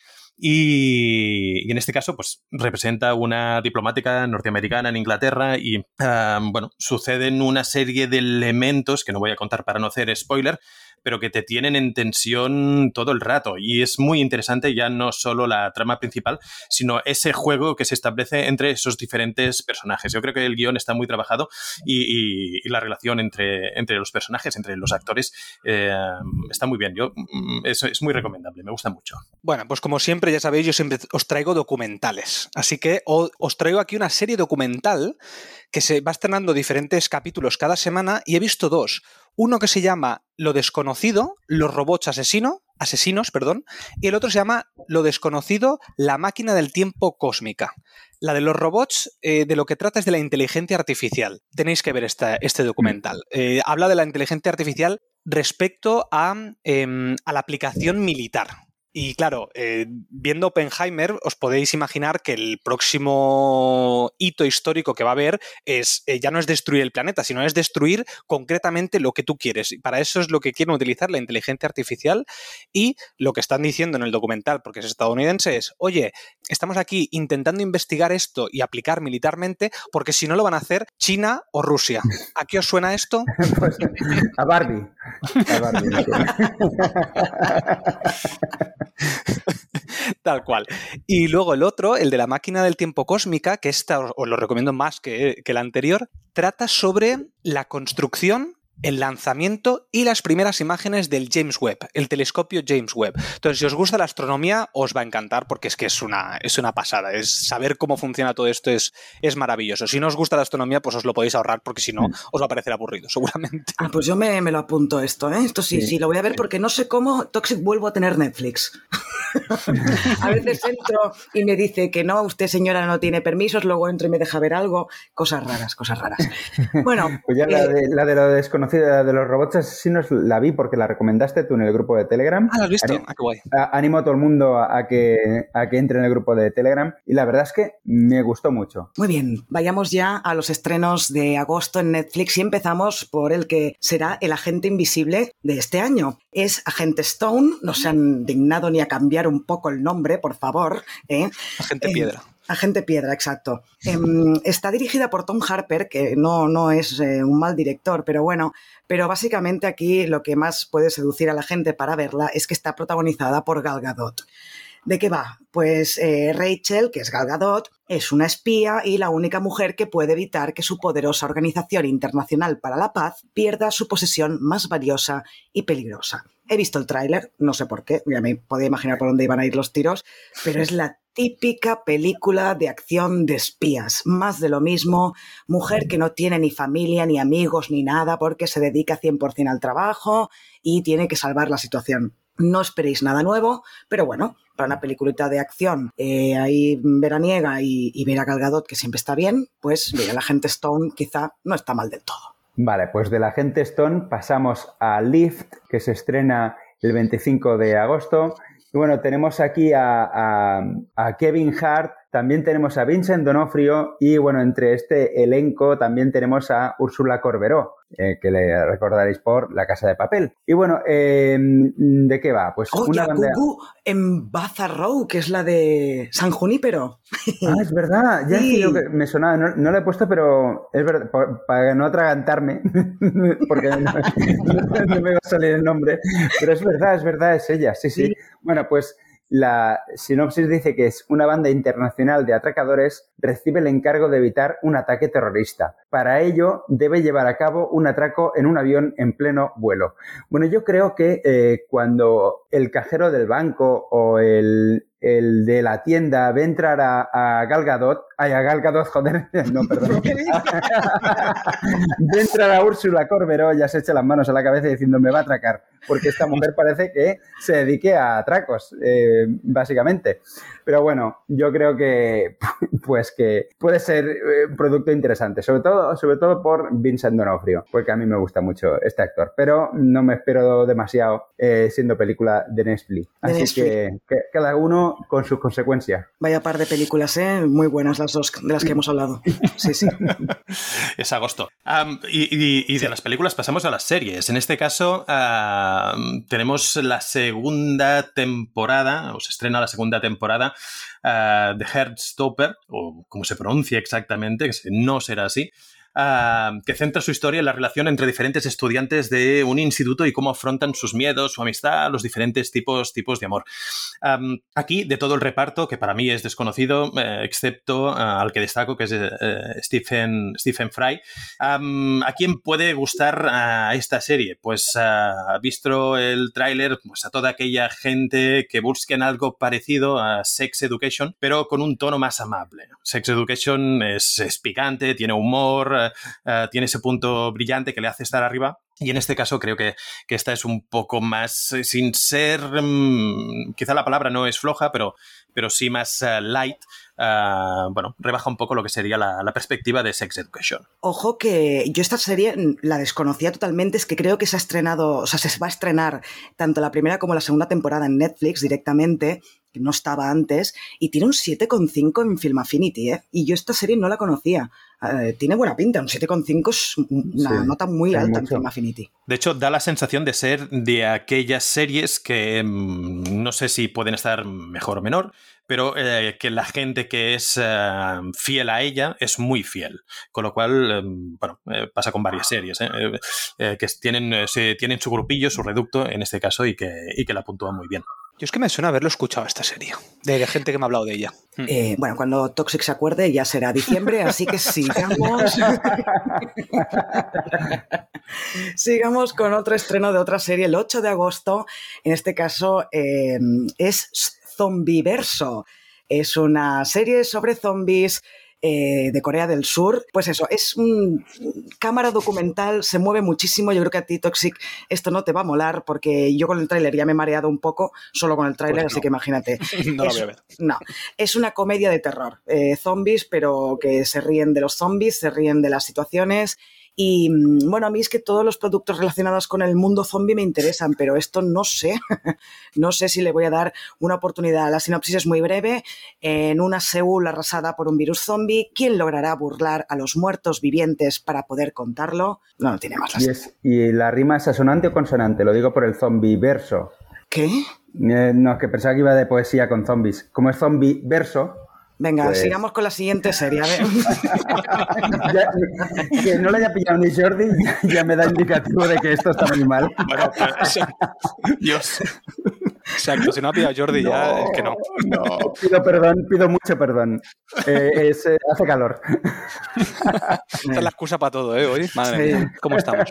Speaker 2: Y, en este caso, pues representa una diplomática norteamericana en Inglaterra y, um, bueno, suceden una serie de elementos que no voy a contar para no hacer spoiler, pero que te tienen en tensión todo el rato. Y es muy interesante ya no solo la trama principal, sino ese juego que se establece entre esos diferentes personajes. Yo creo que el guion está muy trabajado y, la relación entre, entre, los personajes, entre los actores, eh, está muy bien. Yo, mm, es, es muy recomendable, me gusta mucho.
Speaker 3: Bueno, pues como siempre, ya sabéis, yo siempre os traigo documentales. Así que os traigo aquí una serie documental que se va estrenando diferentes capítulos cada semana y he visto dos. Uno que se llama Lo desconocido, los robots asesino, asesinos, perdón, y el otro se llama Lo desconocido, la máquina del tiempo cósmica. La de los robots, eh, de lo que trata es de la inteligencia artificial. Tenéis que ver esta, este documental. Eh, habla de la inteligencia artificial respecto a, eh, a la aplicación militar. Y claro, eh, viendo Oppenheimer, os podéis imaginar que el próximo hito histórico que va a haber es eh, ya no es destruir el planeta, sino es destruir concretamente lo que tú quieres. Y para eso es lo que quieren utilizar la inteligencia artificial. Y lo que están diciendo en el documental, porque es estadounidense, es, oye, estamos aquí intentando investigar esto y aplicar militarmente, porque si no lo van a hacer China o Rusia. ¿A qué os suena esto?
Speaker 4: pues, a Barbie. A Barbie.
Speaker 3: Tal cual. Y luego el otro, el de la máquina del tiempo cósmica, que esta os lo recomiendo más que, que el anterior, trata sobre la construcción el lanzamiento y las primeras imágenes del James Webb, el telescopio James Webb. Entonces, si os gusta la astronomía, os va a encantar porque es que es una, es una pasada. Es saber cómo funciona todo esto es, es maravilloso. Si no os gusta la astronomía, pues os lo podéis ahorrar porque si no, mm. os va a parecer aburrido, seguramente.
Speaker 1: Ah, pues yo me, me lo apunto esto, ¿eh? Esto sí, sí, sí, lo voy a ver porque no sé cómo Toxic vuelvo a tener Netflix. a veces entro y me dice que no, usted señora no tiene permisos, luego entro y me deja ver algo. Cosas raras, cosas raras. Bueno.
Speaker 4: Pues ya eh, la, de, la de lo desconocido de los robots asesinos la vi porque la recomendaste tú en el grupo de Telegram.
Speaker 3: Ah, ¿la has visto? Ah, qué guay.
Speaker 4: Animo a todo el mundo a que, a que entre en el grupo de Telegram y la verdad es que me gustó mucho.
Speaker 1: Muy bien, vayamos ya a los estrenos de agosto en Netflix y empezamos por el que será el agente invisible de este año. Es Agente Stone, no se han dignado ni a cambiar un poco el nombre, por favor. ¿eh?
Speaker 3: Agente Piedra.
Speaker 1: Agente Piedra, exacto. Eh, está dirigida por Tom Harper, que no, no es eh, un mal director, pero bueno, pero básicamente aquí lo que más puede seducir a la gente para verla es que está protagonizada por Gal Gadot. ¿De qué va? Pues eh, Rachel, que es Gal Gadot, es una espía y la única mujer que puede evitar que su poderosa Organización Internacional para la Paz pierda su posesión más valiosa y peligrosa. He visto el tráiler, no sé por qué, ya me podía imaginar por dónde iban a ir los tiros, pero es la típica película de acción de espías. Más de lo mismo, mujer que no tiene ni familia, ni amigos, ni nada, porque se dedica 100% al trabajo y tiene que salvar la situación. No esperéis nada nuevo, pero bueno, para una peliculita de acción eh, ahí veraniega y, y ver a Gal Gadot, que siempre está bien, pues mira, la gente Stone quizá no está mal del todo.
Speaker 4: Vale, pues de la gente Stone pasamos a Lift, que se estrena el 25 de agosto. Y bueno, tenemos aquí a, a, a Kevin Hart, también tenemos a Vincent Donofrio y bueno, entre este elenco también tenemos a Úrsula Corberó, eh, que le recordaréis por La Casa de Papel. Y bueno, eh, ¿de qué va? Pues
Speaker 1: oh,
Speaker 4: una.
Speaker 1: Cucu en Baza Row, que es la de San Junípero.
Speaker 4: Ah, es verdad, ya sí. es que me sonaba, no, no, lo he puesto, pero es verdad, por, para no atragantarme, porque no, no, me va a salir el nombre, pero es verdad, es verdad, es ella, sí, sí. sí. Bueno, pues la sinopsis dice que es una banda internacional de atracadores recibe el encargo de evitar un ataque terrorista. Para ello, debe llevar a cabo un atraco en un avión en pleno vuelo. Bueno, yo creo que eh, cuando el cajero del banco o el, el de la tienda ve entrar a, a Gal Gadot, ay, a Gal Gadot, joder, no, perdón. ve entrar a Úrsula Corberó, ya se echa las manos a la cabeza diciendo me va a atracar, porque esta mujer parece que se dedique a atracos, eh, básicamente. Pero bueno, yo creo que, pues que puede ser un producto interesante, sobre todo, sobre todo por Vincent Donofrio, porque a mí me gusta mucho este actor, pero no me espero demasiado eh, siendo película de Netflix. Así de Netflix. Que, que cada uno con sus consecuencias.
Speaker 1: Vaya par de películas, ¿eh? Muy buenas las dos de las que hemos hablado. Sí, sí.
Speaker 2: es agosto. Um, y, y, y, de las películas pasamos a las series. En este caso, uh, tenemos la segunda temporada, o se estrena la segunda temporada uh, de Heartstopper, o como se pronuncia exactamente, que no será así. Uh, que centra su historia en la relación entre diferentes estudiantes de un instituto y cómo afrontan sus miedos, su amistad, los diferentes tipos, tipos de amor. Um, aquí, de todo el reparto, que para mí es desconocido, eh, excepto uh, al que destaco, que es eh, Stephen, Stephen Fry. Um, ¿A quién puede gustar uh, esta serie? Pues visto el tráiler, pues a toda aquella gente que busquen algo parecido a Sex Education, pero con un tono más amable. Sex Education es, es picante, tiene humor, Uh, tiene ese punto brillante que le hace estar arriba. Y en este caso creo que, esta es un poco más, eh, sin ser, um, quizá la palabra no es floja, pero, pero sí más uh, light. Bueno, rebaja un poco lo que sería la, la, perspectiva de Sex Education.
Speaker 1: Ojo que yo esta serie la desconocía totalmente, es que creo que se ha estrenado, o sea, se va a estrenar tanto la primera como la segunda temporada en Netflix directamente, que no estaba antes, y tiene un 7,5 en Film Affinity, ¿eh? Y yo esta serie no la conocía. Uh, tiene buena pinta, un 7,5 es una sí, nota muy alta mucho. en Film Affinity.
Speaker 2: De hecho, da la sensación de ser de aquellas series que mmm, no sé si pueden estar mejor o menor, pero eh, que la gente que es eh, fiel a ella es muy fiel. Con lo cual, eh, bueno, pasa con varias series, que tienen, se, tienen su grupillo, su reducto en este caso, y que, y que la puntúan muy bien.
Speaker 3: Yo es que me suena haberlo escuchado esta serie, de, gente que me ha hablado de ella.
Speaker 1: Eh, bueno, cuando Toxic se acuerde ya será diciembre, así que sigamos. sigamos con otro estreno de otra serie el 8 de agosto. En este caso eh, es Zombiverso. Es una serie sobre zombies eh, de Corea del Sur. Pues eso, es un cámara documental, se mueve muchísimo. Yo creo que a ti, Toxic, esto no te va a molar porque yo con el tráiler ya me he mareado un poco, solo con el tráiler, pues no. así que imagínate.
Speaker 3: no
Speaker 1: es,
Speaker 3: voy a ver.
Speaker 1: No, es una comedia de terror. Eh, zombies, pero que se ríen de los zombies, se ríen de las situaciones. Y bueno, a mí es que todos los productos relacionados con el mundo zombie me interesan, pero esto no sé. no sé si le voy a dar una oportunidad. La sinopsis es muy breve. En una Seúl arrasada por un virus zombie, ¿quién logrará burlar a los muertos vivientes para poder contarlo? No, no tiene más.
Speaker 4: ¿Y, es, ¿Y la rima es asonante o consonante? Lo digo por el zombie verso.
Speaker 1: ¿Qué?
Speaker 4: Eh, no, que pensaba que iba de poesía con zombies. Como es zombie verso,
Speaker 1: Venga, pues... sigamos con la siguiente serie. A ver.
Speaker 4: ya, que no le haya pillado ni Jordi ya, ya, me da indicativo de que esto está muy mal.
Speaker 3: Bueno, pues, Dios. Exacto, si no ha pillado Jordi no, ya es que no.
Speaker 4: No, pido perdón, pido mucho perdón. Eh, es, eh, hace calor.
Speaker 3: Esta es la excusa para todo, ¿eh? Hoy, madre sí. mía, ¿cómo estamos?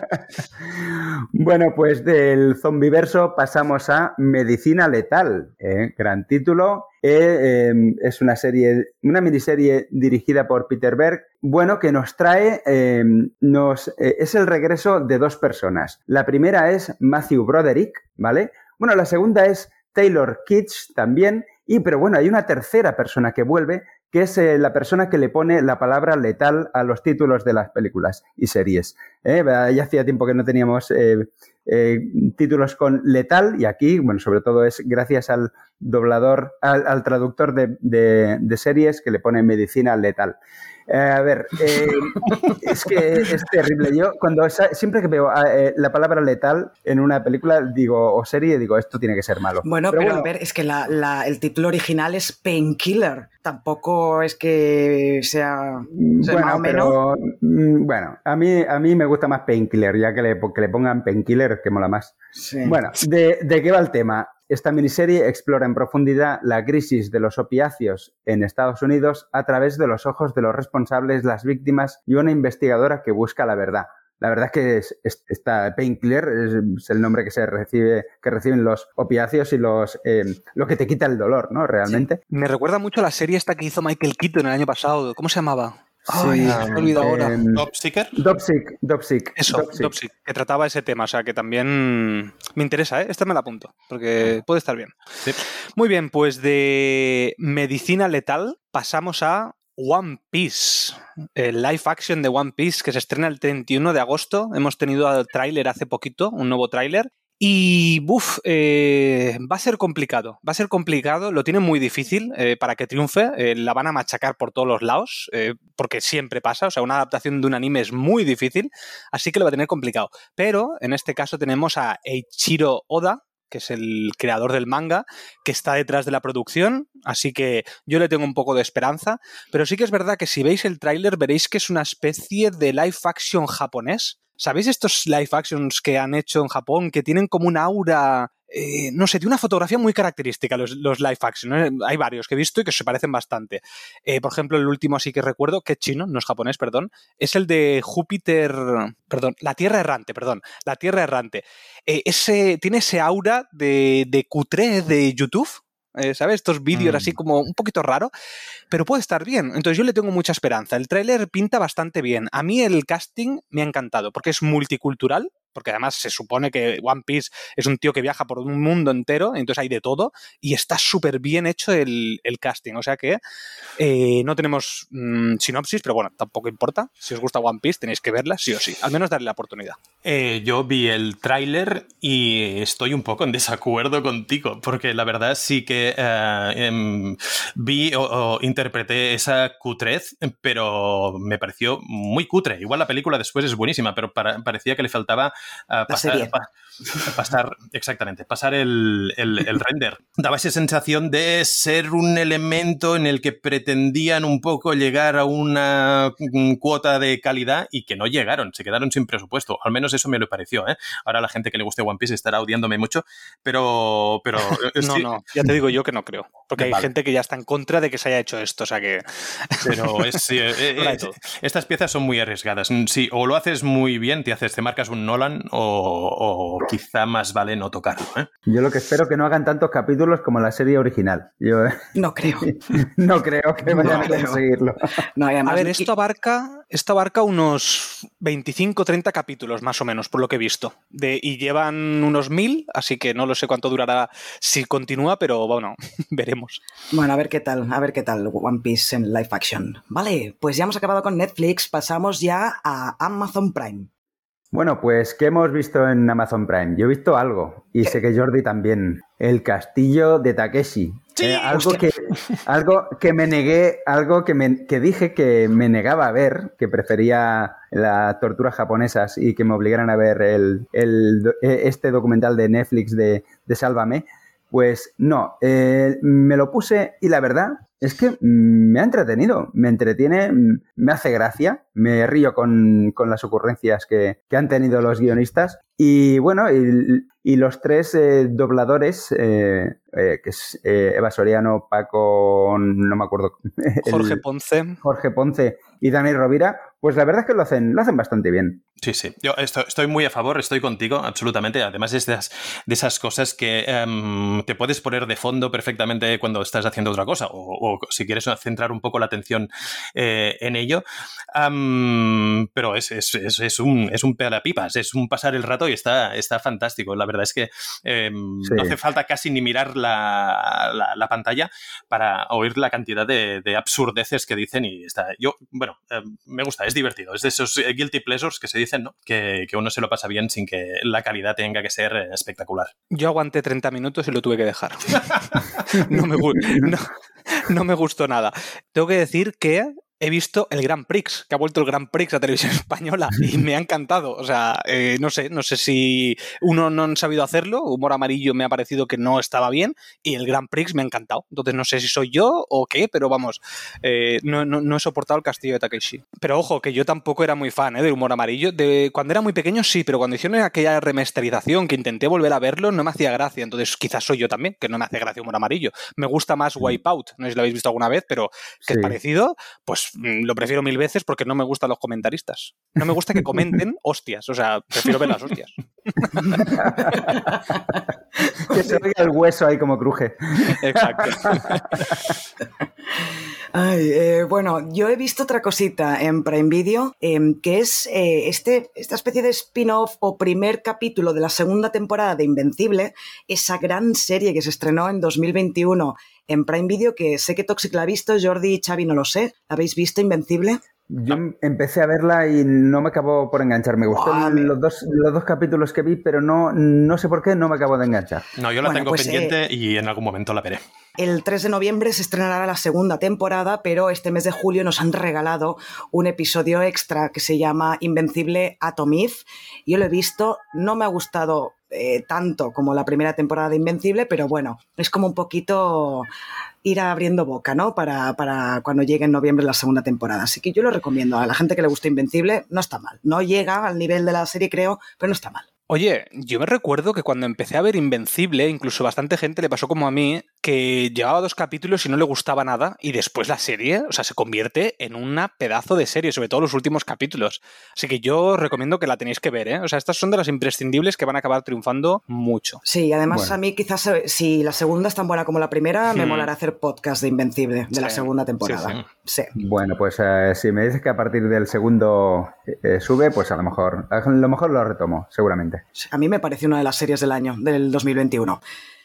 Speaker 4: Bueno, pues del zombiverso pasamos a Medicina Letal. ¿eh? Gran título. Eh, eh, es una serie, una miniserie dirigida por Peter Berg. Bueno, que nos trae, eh, nos, es el regreso de dos personas. La primera es Matthew Broderick, ¿vale? Bueno, la segunda es Taylor Kitsch también, y pero bueno, hay una tercera persona que vuelve, que es eh, la persona que le pone la palabra letal a los títulos de las películas y series. ¿eh? Ya hacía tiempo que no teníamos eh, títulos con letal y aquí, bueno, sobre todo es gracias al doblador, al, traductor de, series que le pone medicina letal. A ver, es que es terrible. Yo cuando siempre que veo la palabra letal en una película digo o serie digo esto tiene que ser malo.
Speaker 1: Bueno, pero, a ver, es que el título original es Painkiller tampoco es que sea,
Speaker 4: bueno, pero mm, bueno, a mí a mí me gusta más Painkiller, ya que le, que le pongan Painkiller que mola más. Bueno, de, ¿de qué va el tema? Esta miniserie explora en profundidad la crisis de los opiáceos en Estados Unidos a través de los ojos de los responsables, las víctimas y una investigadora que busca la verdad. La verdad es que es, esta painkiller es, el nombre que se recibe, que reciben los opiáceos y los eh, lo que te quita el dolor, ¿no? Realmente.
Speaker 3: Me recuerda mucho a la serie esta que hizo Michael Keaton el año pasado. ¿Cómo se llamaba? Ay, me he olvidado ahora.
Speaker 2: Em, ¿Dopsiker?
Speaker 4: Dopsic,
Speaker 3: Eso, Dopsic. que trataba ese tema. O sea, que también me interesa, ¿eh? Esta me la apunto, porque puede estar bien. Muy bien, pues de medicina letal pasamos a One Piece, el live action de One Piece que se estrena el 31 de agosto. Hemos tenido el tráiler hace poquito, un nuevo tráiler. Y, buf, eh, va a ser complicado, va a ser complicado, lo tiene muy difícil eh, para que triunfe, eh, la van a machacar por todos los lados, porque siempre pasa, o sea, una adaptación de un anime es muy difícil, así que lo va a tener complicado. Pero en este caso tenemos a Eiichiro Oda, que es el creador del manga, que está detrás de la producción, así que yo le tengo un poco de esperanza, pero sí que es verdad que si veis el tráiler veréis que es una especie de live action japonés. ¿Sabéis estos live actions que han hecho en Japón que tienen como un aura eh, no sé, tiene una fotografía muy característica los, live action. ¿eh? Hay varios que he visto y que se parecen bastante. Eh, por ejemplo, el último así que recuerdo, que es chino, no es japonés, perdón, es el de Júpiter, perdón, la Tierra Errante, perdón, la Tierra Errante. ese, tiene ese aura de, de cutre de YouTube, ¿sabes? Estos vídeos así mm. como un poquito raro, pero puede estar bien. Entonces yo le tengo mucha esperanza. El tráiler pinta bastante bien. A mí el casting me ha encantado porque es multicultural, porque además se supone que One Piece es un tío que viaja por un mundo entero, entonces hay de todo, y está súper bien hecho el, casting. O sea que eh, no tenemos mm, sinopsis, pero bueno, tampoco importa. Si os gusta One Piece, tenéis que verla, sí o sí. Al menos darle la oportunidad.
Speaker 2: Eh, yo vi el tráiler y estoy un poco en desacuerdo contigo, porque la verdad sí que eh, em, vi o, interpreté esa cutrez, pero me pareció muy cutre. Igual la película después es buenísima, pero parecía que le faltaba pasar, pasar, exactamente, pasar el, render. Daba esa sensación de ser un elemento en el que pretendían un poco llegar a una cuota de calidad y que no llegaron, se quedaron sin presupuesto. Al menos eso me lo pareció. ¿eh? Ahora la gente que le guste One Piece estará odiándome mucho, pero... pero
Speaker 3: no, no, ya te digo yo que no creo. Porque hay gente que ya está en contra de que se haya hecho esto, o sea que...
Speaker 2: Pero es, eh, eh, estas piezas son muy arriesgadas. Sí, o lo haces muy bien, te haces, te marcas un Nolan o, quizá más vale no tocarlo. ¿eh?
Speaker 4: Yo lo que espero que no hagan tantos capítulos como la serie original. Yo,
Speaker 1: no creo.
Speaker 4: no creo que vayan a conseguirlo.
Speaker 3: a ver, esto abarca, esto abarca unos 25 30 capítulos más o menos, por lo que he visto. De, y llevan unos mil, así que no lo sé cuánto durará si continúa, pero bueno, veremos.
Speaker 1: Bueno, a ver qué tal, a ver qué tal One Piece en live action. Vale, pues ya hemos acabado con Netflix, pasamos ya a Amazon Prime.
Speaker 4: Bueno, pues, ¿qué hemos visto en Amazon Prime? Yo he visto algo, y sé que Jordi también. El castillo de Takeshi. Eh, algo, que, algo que me negué, algo que, me, que dije que me negaba a ver, que prefería las torturas japonesas y que me obligaran a ver el, el, este documental de Netflix de, de Sálvame. Pues no, eh, me lo puse y la verdad es que me ha entretenido, me entretiene, me hace gracia, me río con, las ocurrencias que, han tenido los guionistas. Y bueno, y, los tres eh, dobladores, eh, que es Eva Soriano, Paco, no me acuerdo.
Speaker 3: Jorge Ponce.
Speaker 4: Jorge Ponce y Dani Rovira, pues la verdad es que lo hacen, lo hacen bastante bien.
Speaker 2: Sí, sí. Yo estoy, muy a favor, estoy contigo, absolutamente. Además, es de esas, de esas cosas que em, te puedes poner de fondo perfectamente cuando estás haciendo otra cosa, o, si quieres centrar un poco la atención eh, en ello. pero es, es, es, un, es un pipas, es un pasar el rato y está, está fantástico. La verdad es que em, no hace falta casi ni mirar la, la, pantalla para oír la cantidad de, de, absurdeces que dicen y está. Yo, bueno, em, me gusta, es divertido. Es de esos guilty pleasures que se dicen que, uno se lo pasa bien sin que la calidad tenga que ser eh, espectacular.
Speaker 3: Yo aguanté 30 minutos y lo tuve que dejar. no, me, no me gustó nada. Tengo que decir que he visto el Grand Prix, que ha vuelto el Grand Prix a televisión española y me ha encantado. O sea, eh, no sé, no sé si uno no han sabido hacerlo, humor amarillo me ha parecido que no estaba bien y el Grand Prix me ha encantado. Entonces no sé si soy yo o qué, pero vamos, eh, no, he soportado el castillo de Takeshi. Pero ojo, que yo tampoco era muy fan ¿eh? del humor amarillo. De, cuando era muy pequeño sí, pero cuando hicieron aquella remasterización que intenté volver a verlo no me hacía gracia. Entonces quizás soy yo también, que no me hace gracia humor amarillo. Me gusta más. Wipeout, no sé si lo habéis visto alguna vez, pero que es parecido, pues lo prefiero mil veces porque no me gustan los comentaristas. No me gusta que comenten hostias, o sea, prefiero ver las hostias.
Speaker 4: que se oiga el hueso ahí como cruje.
Speaker 3: Exacto.
Speaker 1: Eh, bueno, yo he visto otra cosita en Prime Video, em, que es eh, este, esta especie de spin-off o primer capítulo de la segunda temporada de Invencible, esa gran serie que se estrenó en 2021 en Prime Video, que sé que Toxic la ha visto, Jordi y Xavi no lo sé. ¿La habéis visto Invencible?
Speaker 4: Yo empecé a verla y no me acabó por enganchar. Me gustó los, dos, los dos capítulos que vi, pero no, no sé por qué no me acabo de enganchar.
Speaker 2: No, yo la tengo pues, pendiente eh, y en algún momento la veré.
Speaker 1: El 3 de noviembre se estrenará la segunda temporada, pero este mes de julio nos han regalado un episodio extra que se llama Invencible Atomiz. Yo lo he visto, no me ha gustado eh, tanto como la primera temporada de Invencible, pero bueno, es como un poquito ir abriendo boca, ¿no? Para, para, cuando llegue en noviembre la segunda temporada. Así que yo lo recomiendo a la gente que le gusta Invencible, no está mal. No llega al nivel de la serie, creo, pero no está mal.
Speaker 3: Oye, yo me recuerdo que cuando empecé a ver Invencible, incluso bastante gente le pasó como a mí, que llevaba dos capítulos y no le gustaba nada, y después la serie, o sea, se convierte en un pedazo de serie, sobre todo los últimos capítulos. Así que yo recomiendo que la tenéis que ver, ¿eh? O sea, estas son de las imprescindibles que van a acabar triunfando mucho.
Speaker 1: Sí, además a mí quizás eh, si la segunda es tan buena como la primera, me hmm. molará hacer podcast de Invencible, de la segunda temporada. Sí,
Speaker 4: Bueno, pues eh, si me dices que a partir del segundo eh, sube, pues a lo mejor, a lo mejor lo retomo, seguramente.
Speaker 1: A mí me parece una de las series del año, del 2021.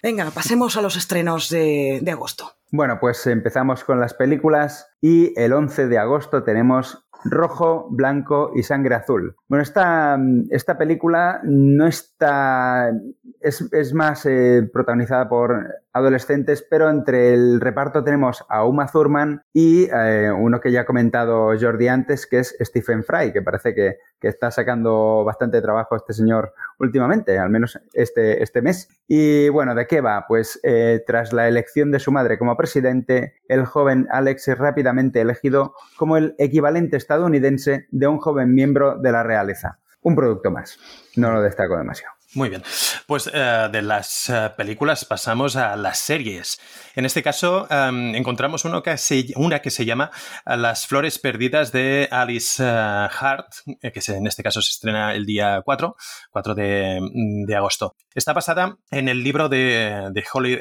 Speaker 1: Venga, pasemos a los estrenos de, agosto.
Speaker 4: Bueno, pues empezamos con las películas y el 11 de agosto tenemos rojo, blanco y sangre azul. Bueno, esta, esta película no está. Es, más eh, protagonizada por adolescentes, pero entre el reparto tenemos a Uma Thurman y eh, uno que ya ha comentado Jordi antes, que es Stephen Fry, que parece que, que, está sacando bastante trabajo este señor últimamente, al menos este, este mes. Y bueno, ¿de qué va? Pues eh, tras la elección de su madre como presidente, el joven Alex es rápidamente elegido como el equivalente estadounidense de un joven miembro de la realeza. Un producto más. No lo destaco demasiado.
Speaker 2: Muy bien. Pues eh, de las eh, películas pasamos a las series. En este caso em, encontramos uno que una que se llama Las Flores Perdidas de Alice Hart, que en este caso se estrena el día 4, 4 mm, de, agosto. Está basada en el libro de, Holly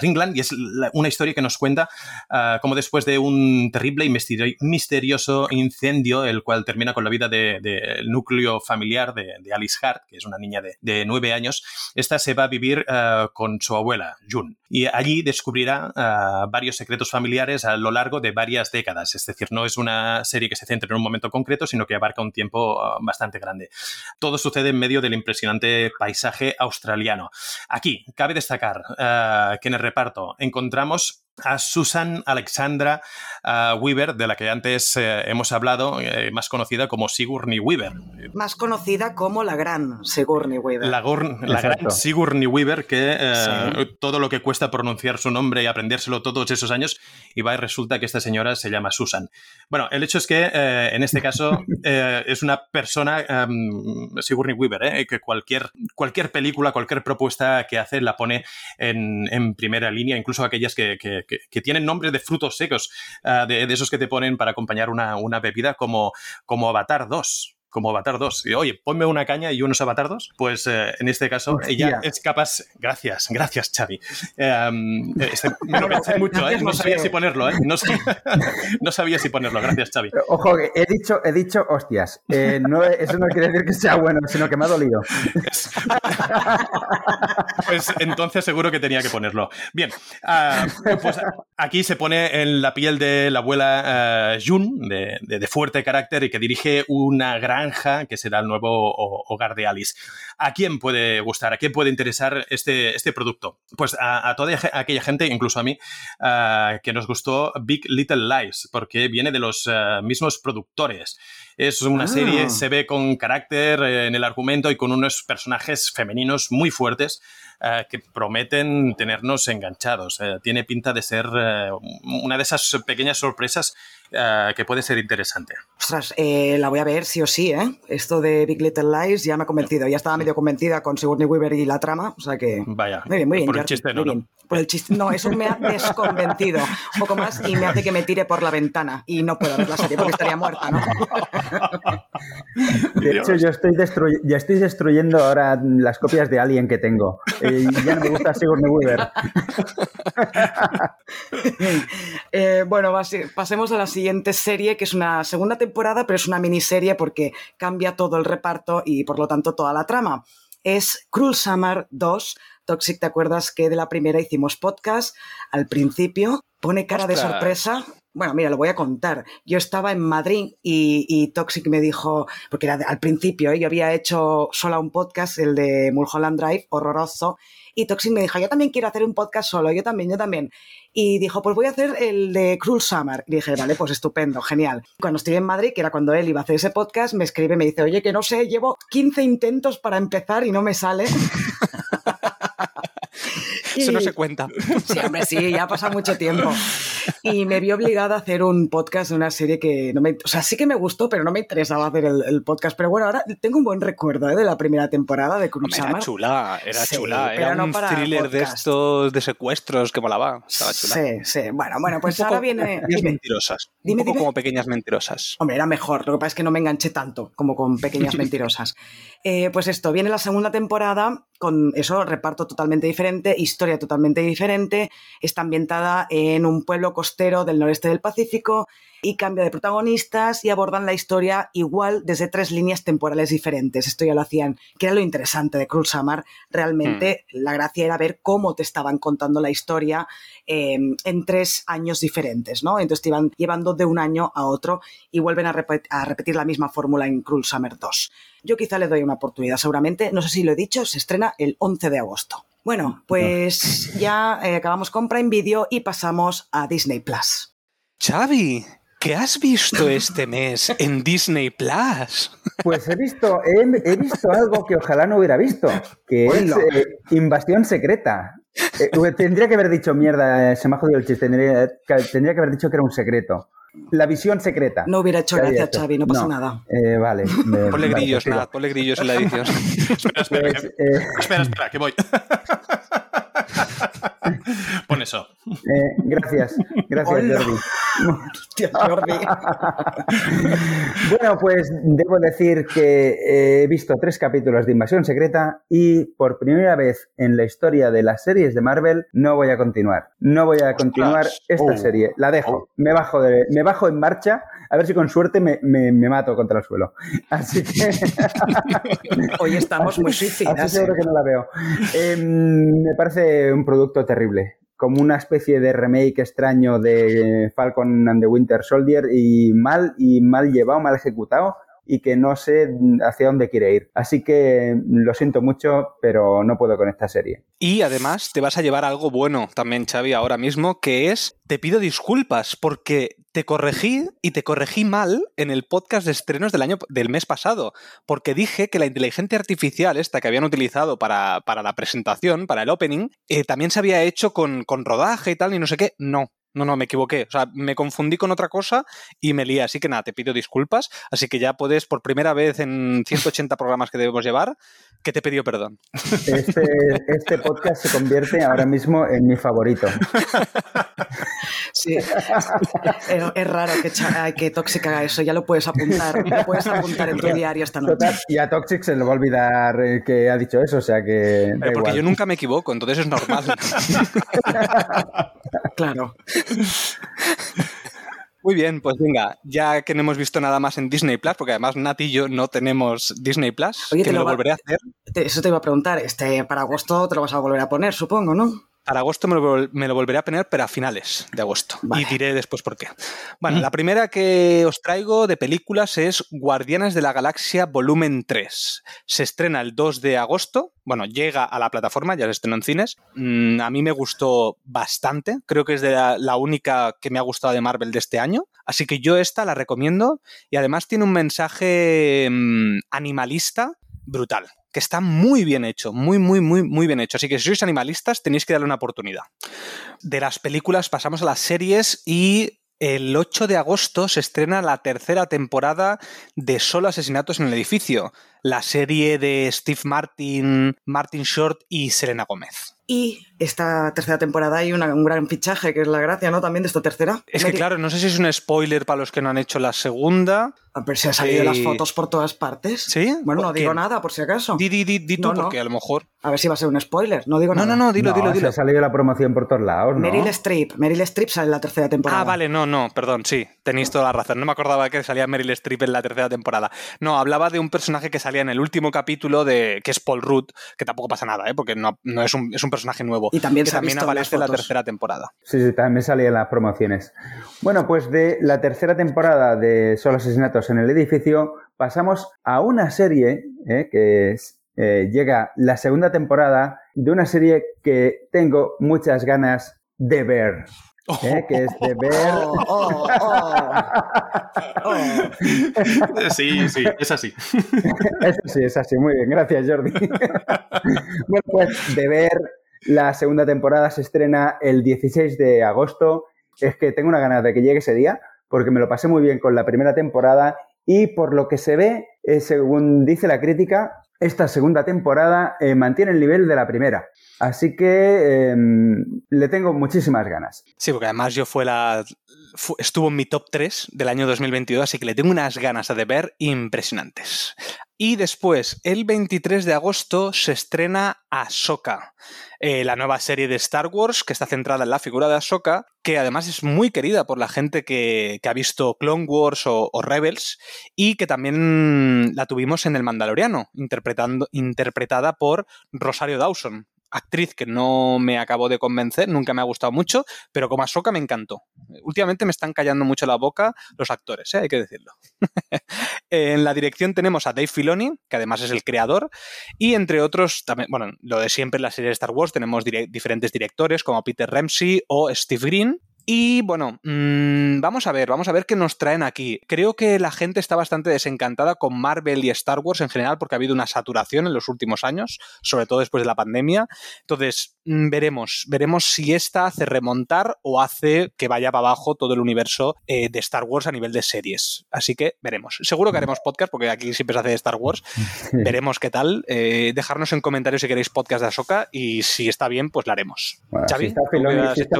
Speaker 2: Ringland y es una historia que nos cuenta cómo después de un terrible y misterioso incendio, el cual termina con la vida del núcleo familiar de, Alice Hart, que es una niña de, de años, esta se va a vivir eh, con su abuela, June. Y allí descubrirá eh, varios secretos familiares a lo largo de varias décadas. Es decir, no es una serie que se centre en un momento concreto, sino que abarca un tiempo eh, bastante grande. Todo sucede en medio del impresionante paisaje australiano. Aquí, cabe destacar que en el reparto encontramos a Susan Alexandra Weaver, de la que antes eh, hemos hablado, eh, más conocida como Sigourney Weaver.
Speaker 1: Más conocida como la gran Sigourney Weaver.
Speaker 2: La, gran Sigourney Weaver, que eh, todo lo que cuesta pronunciar su nombre y aprendérselo todos esos años, y va y resulta que esta señora se llama Susan. Bueno, el hecho es que eh, en este caso eh, es una persona, um, Sigourney Weaver, eh, que cualquier, cualquier película, cualquier propuesta que hace la pone en, en primera línea, incluso aquellas que, que, que, tienen nombres de frutos secos, uh, de, de, esos que te ponen para acompañar una, una bebida como, como Avatar 2 como Avatar 2. Y, oye, ponme una caña y unos Avatar 2. Pues eh, en este caso Hostia. ella es capaz. Gracias, gracias, Xavi. Eh, este, me lo pensé mucho, ¿eh? No sabía si ponerlo, ¿eh? No, sabía, no sabía si ponerlo. Gracias, Xavi.
Speaker 4: Ojo, he dicho, he dicho hostias. Eh, no, eso no quiere decir que sea bueno, sino que me ha dolido.
Speaker 2: pues entonces seguro que tenía que ponerlo. Bien, uh, pues aquí se pone en la piel de la abuela uh, Jun, de, de, de fuerte carácter y que dirige una gran que será el nuevo hogar de Alice. ¿A quién puede gustar? ¿A quién puede interesar este, este producto? Pues a, a toda aquella gente, incluso a mí, uh, que nos gustó Big Little Lies, porque viene de los uh, mismos productores. Es una ah. serie, se ve con carácter en el argumento y con unos personajes femeninos muy fuertes uh, que prometen tenernos enganchados. tiene pinta de ser una de esas pequeñas sorpresas Uh, que puede ser interesante.
Speaker 1: Ostras, eh, la voy a ver sí o sí, ¿eh? Esto de Big Little Lies ya me ha convencido. Ya estaba medio convencida con Sigourney Weaver y la trama, o sea que...
Speaker 2: Vaya,
Speaker 1: muy bien, muy bien.
Speaker 2: por el chiste no.
Speaker 1: Por el chiste, no, eso me ha desconvencido un poco más y me hace que me tire por la ventana y no puedo ver la serie porque estaría muerta, ¿no?
Speaker 4: De hecho, yo estoy, destruy ya estoy destruyendo ahora las copias de Alien que tengo. Eh, ya no me gusta Sigourney Weaver.
Speaker 1: eh, bueno, pasemos a la siguiente serie, que es una segunda temporada, pero es una miniserie porque cambia todo el reparto y por lo tanto toda la trama. Es Cruel Summer 2. Toxic, ¿te acuerdas que de la primera hicimos podcast al principio? Pone cara Ostras. de sorpresa. Bueno, mira, lo voy a contar. Yo estaba en Madrid y, Toxic me dijo, porque era al principio, ¿eh? yo había hecho sola un podcast, el de Mulholland Drive, horroroso, y Toxic me dijo, yo también quiero hacer un podcast solo, yo también, yo también. Y dijo, pues voy a hacer el de Cruel Summer. Y dije, vale, pues estupendo, genial. Cuando estoy en Madrid, que era cuando él iba a hacer ese podcast, me escribe me dice, oye, que no sé, llevo 15 intentos para empezar y no me sale.
Speaker 3: Eso no se cuenta.
Speaker 1: Sí, hombre, sí, ya ha pasado mucho tiempo. Y me vi obligada a hacer un podcast de una serie que no me. O sea, sí que me gustó, pero no me interesaba hacer el, el podcast. Pero bueno, ahora tengo un buen recuerdo ¿eh? de la primera temporada de Cruz
Speaker 3: Era chula, era sí, chula. Era no un thriller podcast. de estos de secuestros que molaba. Estaba chula.
Speaker 1: Sí, sí. Bueno, bueno, pues ahora viene.
Speaker 3: Mentirosas.
Speaker 1: Dime,
Speaker 3: un poco
Speaker 1: dime.
Speaker 3: como pequeñas mentirosas.
Speaker 1: Hombre, era mejor. Lo que pasa es que no me enganché tanto como con pequeñas mentirosas. Eh, pues esto, viene la segunda temporada con eso, reparto totalmente diferente, historia totalmente diferente, está ambientada en un pueblo costero del noreste del Pacífico y cambia de protagonistas y abordan la historia igual desde tres líneas temporales diferentes. Esto ya lo hacían, que era lo interesante de Cruel Summer. Realmente mm. la gracia era ver cómo te estaban contando la historia eh, en tres años diferentes, ¿no? Entonces te iban llevando de un año a otro y vuelven a repetir la misma fórmula en Cruel Summer 2. Yo quizá le doy una oportunidad, seguramente, no sé si lo he dicho, se estrena el 11 de agosto. Bueno, pues ya eh, acabamos con Prime Video y pasamos a Disney Plus.
Speaker 3: Xavi, ¿Qué has visto este mes en Disney Plus?
Speaker 4: Pues he visto, he, he visto algo que ojalá no hubiera visto, que bueno. es eh, Invasión Secreta. Eh, tendría que haber dicho, mierda, se me ha jodido el chiste, tendría, tendría que haber dicho que era un secreto. La visión secreta.
Speaker 1: No hubiera hecho gracia, Xavi, no pasa no. nada.
Speaker 4: Eh, vale.
Speaker 3: Me, ponle vale, grillos, nada, ponle grillos en la edición.
Speaker 2: espera, espera, pues, eh... espera, espera, que voy. Pon eso.
Speaker 4: Eh, gracias, gracias, Hola. Jordi.
Speaker 1: Hostia, Jordi.
Speaker 4: bueno, pues debo decir que he visto tres capítulos de Invasión Secreta y por primera vez en la historia de las series de Marvel no voy a continuar. No voy a continuar esta oh. serie. La dejo. Oh. Me, bajo de, me bajo en marcha. A ver si con suerte me, me, me mato contra el suelo. Así que.
Speaker 1: Hoy estamos muy suicidas.
Speaker 4: Así seguro que no la veo. Eh, me parece un producto terrible como una especie de remake extraño de Falcon and the Winter Soldier y mal y mal llevado, mal ejecutado y que no sé hacia dónde quiere ir. Así que lo siento mucho, pero no puedo con esta serie.
Speaker 3: Y además te vas a llevar algo bueno también, Xavi, ahora mismo, que es te pido disculpas porque te corregí y te corregí mal en el podcast de estrenos del año del mes pasado, porque dije que la inteligencia artificial, esta que habían utilizado para, la presentación, para el opening, eh, también se había hecho con, con rodaje y tal, y no sé qué. No, no, no, me equivoqué. O sea, me confundí con otra cosa y me lié. Así que nada, te pido disculpas. Así que ya puedes, por primera vez en 180 programas que debemos llevar, que te pidió perdón.
Speaker 4: Este, este, podcast se convierte ahora mismo en mi favorito.
Speaker 1: Sí, es, raro que, que Toxic haga eso. Ya lo puedes apuntar. Lo puedes apuntar en tu diario esta noche.
Speaker 4: y a Toxic se le va a olvidar eh, que ha dicho eso. O sea que.
Speaker 3: porque yo nunca me equivoco, entonces es normal.
Speaker 1: claro.
Speaker 3: Muy bien, pues venga, ya que no hemos visto nada más en Disney Plus, porque además Nat y yo no tenemos Disney Plus, que me lo, volveré a hacer.
Speaker 1: Eso te iba a preguntar, este para agosto te lo vas a volver a poner, supongo, ¿no?
Speaker 3: Para agosto me lo, volveré a poner, pero a finales de agosto. Y diré después por qué. Bueno, la primera que os traigo de películas es Guardianes de la Galaxia Volumen 3. Se estrena el 2 de agosto. Bueno, llega a la plataforma, ya se estrenó en cines. Mm, a mí me gustó bastante. Creo que es de la, única que me ha gustado de Marvel de este año. Así que yo esta la recomiendo. Y además tiene un mensaje mm, animalista brutal que está muy bien hecho, muy, muy, muy, muy bien hecho. Así que si sois animalistas, tenéis que darle una oportunidad. De las películas pasamos a las series y el 8 de agosto se estrena la tercera temporada de Solo Asesinatos en el Edificio, la serie de Steve Martin, Martin Short y Selena Gómez.
Speaker 1: Y esta tercera temporada hay un gran fichaje, que es la gracia, ¿no? También de esta tercera.
Speaker 3: Es que, claro, no sé si es un spoiler para los que no han hecho la segunda.
Speaker 1: A ver si han salido las fotos por todas partes.
Speaker 3: ¿Sí?
Speaker 1: Bueno, no digo nada, por si acaso.
Speaker 3: Di, di, di, tú, porque a lo mejor.
Speaker 1: A ver si va a ser un spoiler. No digo nada.
Speaker 3: No, no, dilo, dilo, dilo.
Speaker 4: ha salido la promoción por todos lados, ¿no?
Speaker 1: Meryl Streep. Meryl Streep sale en la tercera temporada.
Speaker 3: Ah, vale, no, no, perdón, sí. Tenéis toda la razón. No me acordaba que salía Meryl Streep en la tercera temporada. No, hablaba de un personaje que salía en el último capítulo de que es Paul Rudd, que tampoco pasa nada, ¿eh? porque no, no es, un, es, un, personaje nuevo.
Speaker 1: Y también,
Speaker 3: que
Speaker 1: se
Speaker 3: también aparece en la tercera temporada.
Speaker 4: Sí, sí, también salía en las promociones. Bueno, pues de la tercera temporada de Solo Asesinatos en el Edificio pasamos a una serie ¿eh? que eh, llega la segunda temporada de una serie que tengo muchas ganas de ver. ¿eh? que es de ver. Oh,
Speaker 2: oh, oh, sí, sí, es así.
Speaker 4: Eso sí, es así. Muy bien, gracias, Jordi. bueno, pues de ver la segunda temporada se estrena el 16 de agosto. Es que tengo una ganas de que llegue ese día, porque me lo pasé muy bien con la primera temporada y por lo que se ve, eh, según dice la crítica, esta segunda temporada eh, mantiene el nivel de la primera. Así que em, le tengo muchísimas ganas.
Speaker 3: Sí, porque además yo fue la. estuvo en mi top 3 del año 2022, así que le tengo unas ganas de ver impresionantes. Y después, el 23 de agosto, se estrena Ahsoka, eh, la nueva serie de Star Wars que está centrada en la figura de Ahsoka, que además es muy querida por la gente que, ha visto Clone Wars o, Rebels y que también la tuvimos en El Mandaloriano, interpretando, interpretada por Rosario Dawson, actriz que no me acabó de convencer, nunca me ha gustado mucho, pero como Ahsoka me encantó. Últimamente me están callando mucho la boca los actores, ¿eh? hay que decirlo. en la dirección tenemos a Dave Filoni, que además es el creador, y entre otros, también, bueno, lo de siempre en la serie de Star Wars tenemos diferentes directores como Peter Ramsey o Steve Green, y bueno, mmm, vamos a ver, vamos a ver qué nos traen aquí. Creo que la gente está bastante desencantada con Marvel y Star Wars en general porque ha habido una saturación en los últimos años, sobre todo después de la pandemia. Entonces, veremos, veremos si esta hace remontar o hace que vaya para abajo todo el universo eh, de Star Wars a nivel de series. Así que veremos. Seguro que haremos podcast porque aquí siempre se hace de Star Wars. Veremos qué tal. Eh, dejarnos en comentarios si queréis podcast de Ahsoka y si está bien, pues la haremos.
Speaker 4: si está Filoni, si está,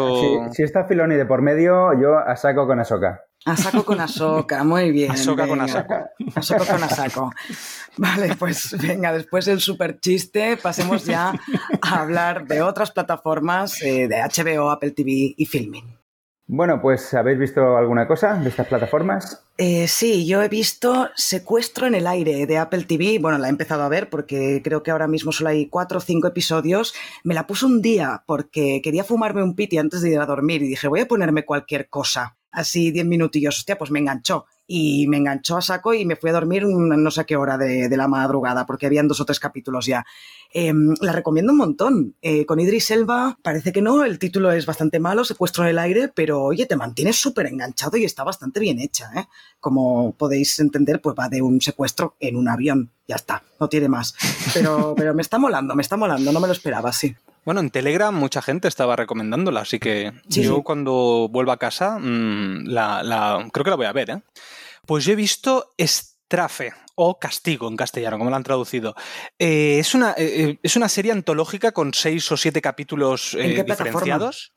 Speaker 4: si está Filoni de por medio, yo a saco con Asoka.
Speaker 1: A saco con Asoka, muy bien.
Speaker 3: Asoka con Asako.
Speaker 1: Asoka con Asako. Vale, pues venga, después del super chiste, pasemos ya a hablar de otras plataformas eh, de HBO, Apple TV y Filming.
Speaker 4: Bueno, pues ¿habéis visto alguna cosa de estas plataformas?
Speaker 1: Eh, sí, yo he visto Secuestro en el aire de Apple TV. Bueno, la he empezado a ver porque creo que ahora mismo solo hay cuatro o cinco episodios. Me la puse un día porque quería fumarme un piti antes de ir a dormir y dije, voy a ponerme cualquier cosa así 10 minutillos. Hostia, pues me enganchó y me enganchó a saco y me fui a dormir no sé qué hora de, la madrugada, porque habían dos o tres capítulos ya. Em, la recomiendo un montón. Eh, con Idris Elba parece que no, el título es bastante malo, secuestro en el aire, pero oye, te mantienes súper enganchado y está bastante bien hecha. ¿eh? Como podéis entender, pues va de un secuestro en un avión. Ya está, no tiene más. Pero, pero me está molando, me está molando, no me lo esperaba, sí.
Speaker 3: Bueno, en Telegram mucha gente estaba recomendándola, así que yo cuando vuelva a casa mm, la, creo que la voy a ver. ¿eh? Pues yo he visto Estrafe o Castigo en castellano, como lo han traducido. Eh, es, una, eh, es una serie antológica con seis o siete capítulos diferenciados.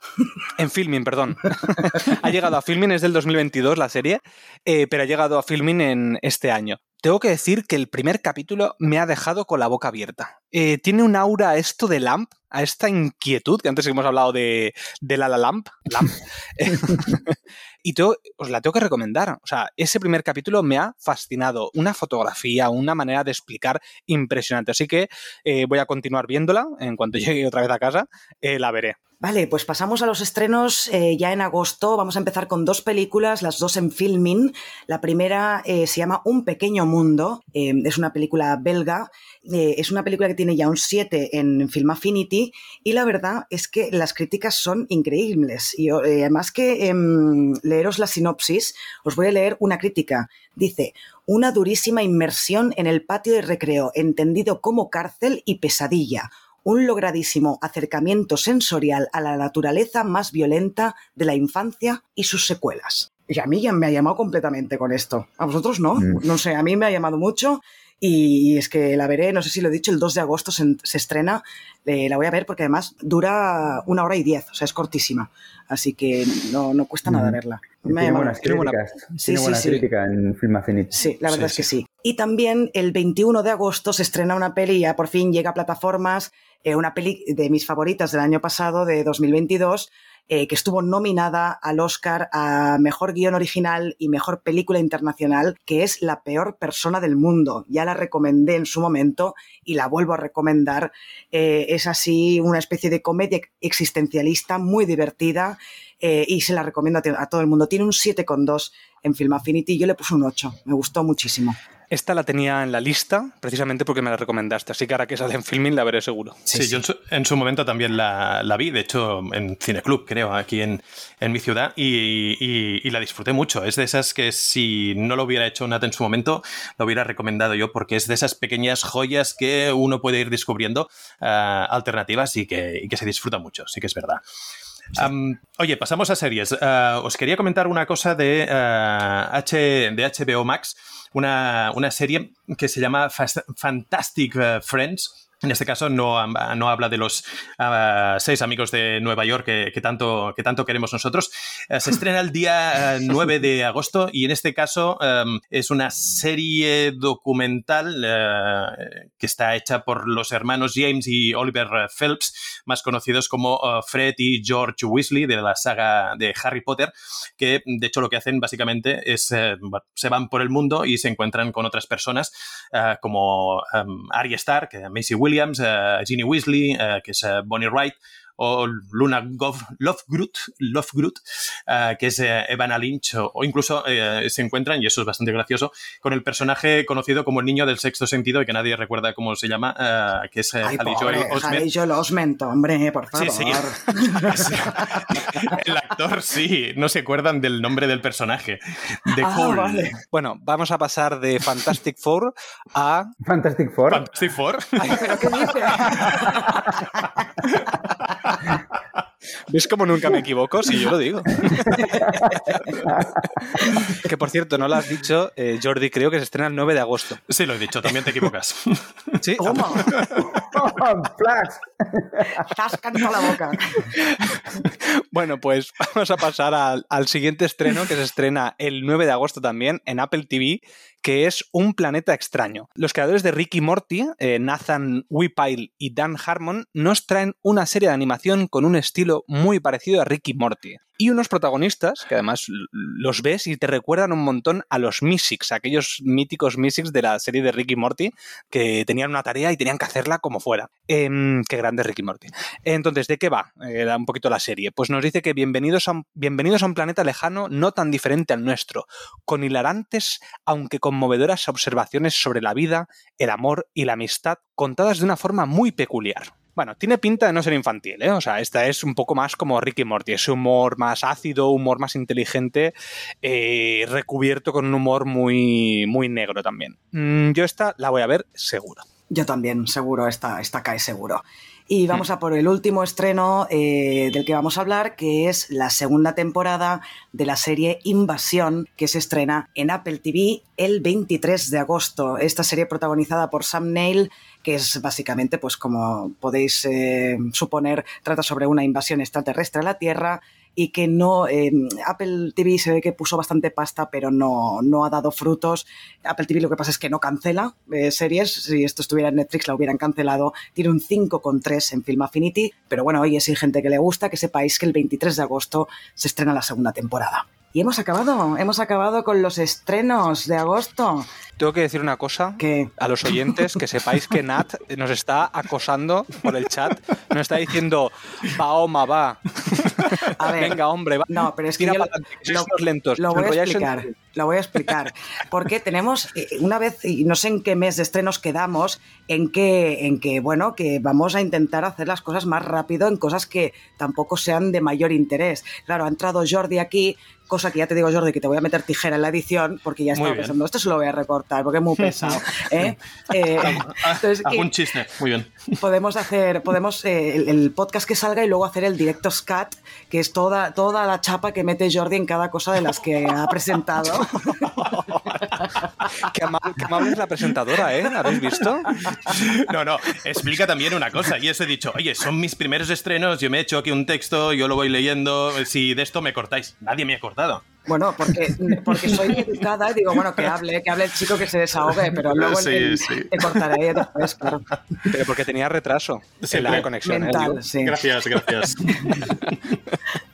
Speaker 3: En Filming, perdón. ha llegado a Filming, es del 2022 la serie, pero ha llegado a Filming en este año tengo que decir que el primer capítulo me ha dejado con la boca abierta. Eh, tiene un aura a esto de Lamp, a esta inquietud, que antes hemos hablado de, de La La Lamp. Lamp. y os la tengo que recomendar. O sea, ese primer capítulo me ha fascinado. Una fotografía, una manera de explicar impresionante. Así que eh, voy a continuar viéndola. En cuanto llegue otra vez a casa, eh, la veré.
Speaker 1: Vale, pues pasamos a los estrenos eh, ya en agosto. Vamos a empezar con dos películas, las dos en filming. La primera se llama Un pequeño mundo. es una película belga. es una película que tiene ya un 7 en Film Affinity. Y la verdad es que las críticas son increíbles. Y además que em, leeros la sinopsis, os voy a leer una crítica. Dice, una durísima inmersión en el patio de recreo, entendido como cárcel y pesadilla. Un logradísimo acercamiento sensorial a la naturaleza más violenta de la infancia y sus secuelas. Y a mí ya me ha llamado completamente con esto. A vosotros no. Mm. No sé, a mí me ha llamado mucho y es que la veré, no sé si lo he dicho, el 2 de agosto se, estrena. Eh, la voy a ver porque además dura una hora y diez, o sea, es cortísima. Así que no, no cuesta nada verla.
Speaker 4: tiene buenas críticas. Sí, tiene buena crítica en Film Affinity.
Speaker 1: Sí, la verdad es que sí. Y también el 21 de agosto se estrena una peli, ya por fin llega a plataformas, eh, una peli de mis favoritas del año pasado, de 2022, eh, que estuvo nominada al Oscar a Mejor Guión Original y Mejor Película Internacional, que es La Peor Persona del Mundo. Ya la recomendé en su momento y la vuelvo a recomendar. Eh, es así una especie de comedia existencialista muy divertida eh, y se la recomiendo a, todo el mundo. Tiene un 7,2 en Film Affinity y yo le puse un 8. Me gustó muchísimo.
Speaker 3: Esta la tenía en la lista precisamente porque me la recomendaste, así que ahora que sale en filming la veré seguro.
Speaker 2: Sí, yo en su, momento también la, vi, de hecho en Cineclub, creo, aquí en, mi ciudad, y, la disfruté mucho. Es de esas que si no lo hubiera hecho Nat en su momento, lo hubiera recomendado yo, porque es de esas pequeñas joyas que uno puede ir descubriendo eh, alternativas y que, se disfruta mucho, sí que es verdad. oye, pasamos a series. Eh, os quería comentar una cosa de, eh, H, de HBO Max una, una serie que se llama Fantastic eh, Friends en este caso no, no habla de los ah, seis amigos de Nueva York que, tanto, que tanto queremos nosotros. Eh, se estrena el día 9 eh, de agosto y en este caso em, es una serie documental eh, que está hecha por los hermanos James y Oliver Phelps, más conocidos como Fred y George Weasley de la saga de Harry Potter, que de hecho lo que hacen básicamente es se van por el mundo y se encuentran con otras personas como um, Arya Stark, Macy Williams, Williams, uh, Ginny Weasley, uh, que es uh, Bonnie Wright, o Luna Lovegroot, Lovegroot uh, que es uh, Evanna Lynch, o, incluso uh, se encuentran, y eso es bastante gracioso, con el personaje conocido como el niño del sexto sentido y que nadie recuerda cómo se llama, que es
Speaker 1: Ay, Joel Osment. Joel Osment, hombre, por favor. Sí,
Speaker 2: sí. el actor sí, no se acuerdan del nombre del personaje. De
Speaker 3: ah, vale. Bueno, vamos a pasar de Fantastic Four a...
Speaker 4: Fantastic Four.
Speaker 2: Fantastic Four.
Speaker 1: Ay, pero ¿qué dice?
Speaker 3: ¿Ves cómo nunca me equivoco? Si yo lo digo. que por cierto, no lo has dicho, eh, Jordi, creo que se estrena el 9 de agosto.
Speaker 2: Sí, lo he dicho, también te equivocas.
Speaker 3: ¿Sí?
Speaker 1: ¡Flash! la boca.
Speaker 3: bueno, pues vamos a pasar al, al, siguiente estreno que se estrena el 9 de agosto también en Apple TV, que es Un planeta extraño. Los creadores de Ricky Morty, eh, Nathan Whipile y Dan Harmon, nos traen una serie de animación con un estilo muy parecido a Ricky Morty y unos protagonistas que además los ves y te recuerdan un montón a los Mystics, aquellos míticos Mystics de la serie de Ricky Morty que tenían una tarea y tenían que hacerla como fuera. Em, qué grande Ricky Morty. Entonces, ¿de qué va eh, un poquito la serie? Pues nos dice que bienvenidos a, un, bienvenidos a un planeta lejano no tan diferente al nuestro, con hilarantes aunque conmovedoras observaciones sobre la vida, el amor y la amistad contadas de una forma muy peculiar. Bueno, tiene pinta de no ser infantil, ¿eh? O sea, esta es un poco más como Ricky Morty, ese humor más ácido, humor más inteligente, eh, recubierto con un humor muy, muy negro también. Mm, yo esta la voy a ver seguro.
Speaker 1: Yo también, seguro, esta, esta cae seguro. Y vamos a por el último estreno eh, del que vamos a hablar, que es la segunda temporada de la serie Invasión, que se estrena en Apple TV el 23 de agosto. Esta serie protagonizada por Sam Neill que es básicamente, pues como podéis eh, suponer, trata sobre una invasión extraterrestre a la Tierra y que no, eh, Apple TV se ve que puso bastante pasta, pero no, no ha dado frutos. Apple TV lo que pasa es que no cancela eh, series, si esto estuviera en Netflix la hubieran cancelado, tiene un 5,3 en Film Affinity, pero bueno, oye, si hay gente que le gusta, que sepáis que el 23 de agosto se estrena la segunda temporada. Y hemos acabado, hemos acabado con los estrenos de agosto.
Speaker 3: Tengo que decir una cosa a los oyentes, que sepáis que Nat nos está acosando por el chat, nos está diciendo, va, Oma, va. A ver, Venga, hombre, va.
Speaker 1: No, pero es que, lo,
Speaker 3: lentos.
Speaker 1: Lo voy a explicar, lo voy a explicar. Porque tenemos, eh, una vez, y no sé en qué mes de estrenos quedamos, en que, en que, bueno, que vamos a intentar hacer las cosas más rápido en cosas que tampoco sean de mayor interés. Claro, ha entrado Jordi aquí, cosa que ya te digo, Jordi, que te voy a meter tijera en la edición, porque ya estaba pensando, esto se lo voy a recortar, porque es muy pesado. ¿eh?
Speaker 2: Eh, entonces, un chiste, muy bien.
Speaker 1: Podemos hacer, podemos eh, el, podcast que salga y luego hacer el directo scat, que es toda, toda la chapa que mete Jordi en cada cosa de las que ha presentado.
Speaker 3: qué, amable, es la presentadora, ¿eh? ¿Habéis visto?
Speaker 2: No, no, explica también una cosa. Y eso he dicho, oye, son mis primeros estrenos, yo me he hecho aquí un texto, yo lo voy leyendo, si de esto me cortáis. Nadie me ha cortado.
Speaker 1: Bueno, porque, porque soy educada y digo, bueno, que hable, que hable el chico que se desahogue, pero luego sí, te cortaré después, claro.
Speaker 3: Pero porque tenía retraso en la conexión. ¿eh?
Speaker 1: Mental, sí.
Speaker 2: Gracias, gracias.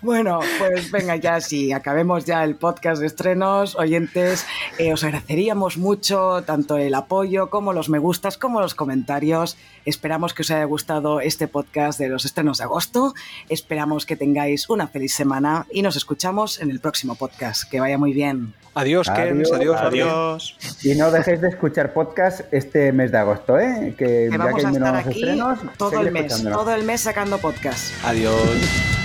Speaker 1: Bueno, pues venga ya, si acabemos ya el podcast de estrenos, oyentes, eh, os agradeceríamos mucho tanto el apoyo como los me gustas, como los comentarios. Esperamos que os haya gustado este podcast de los estrenos de agosto. Esperamos que tengáis una feliz semana y nos escuchamos en el próximo podcast. Que vaya muy bien.
Speaker 3: Adiós, Adiós, adiós, adiós.
Speaker 4: Y no dejéis de escuchar podcast este mes de agosto, ¿eh?
Speaker 1: Que, vamos a estar aquí todo el mes, todo el mes sacando podcast.
Speaker 3: Adiós.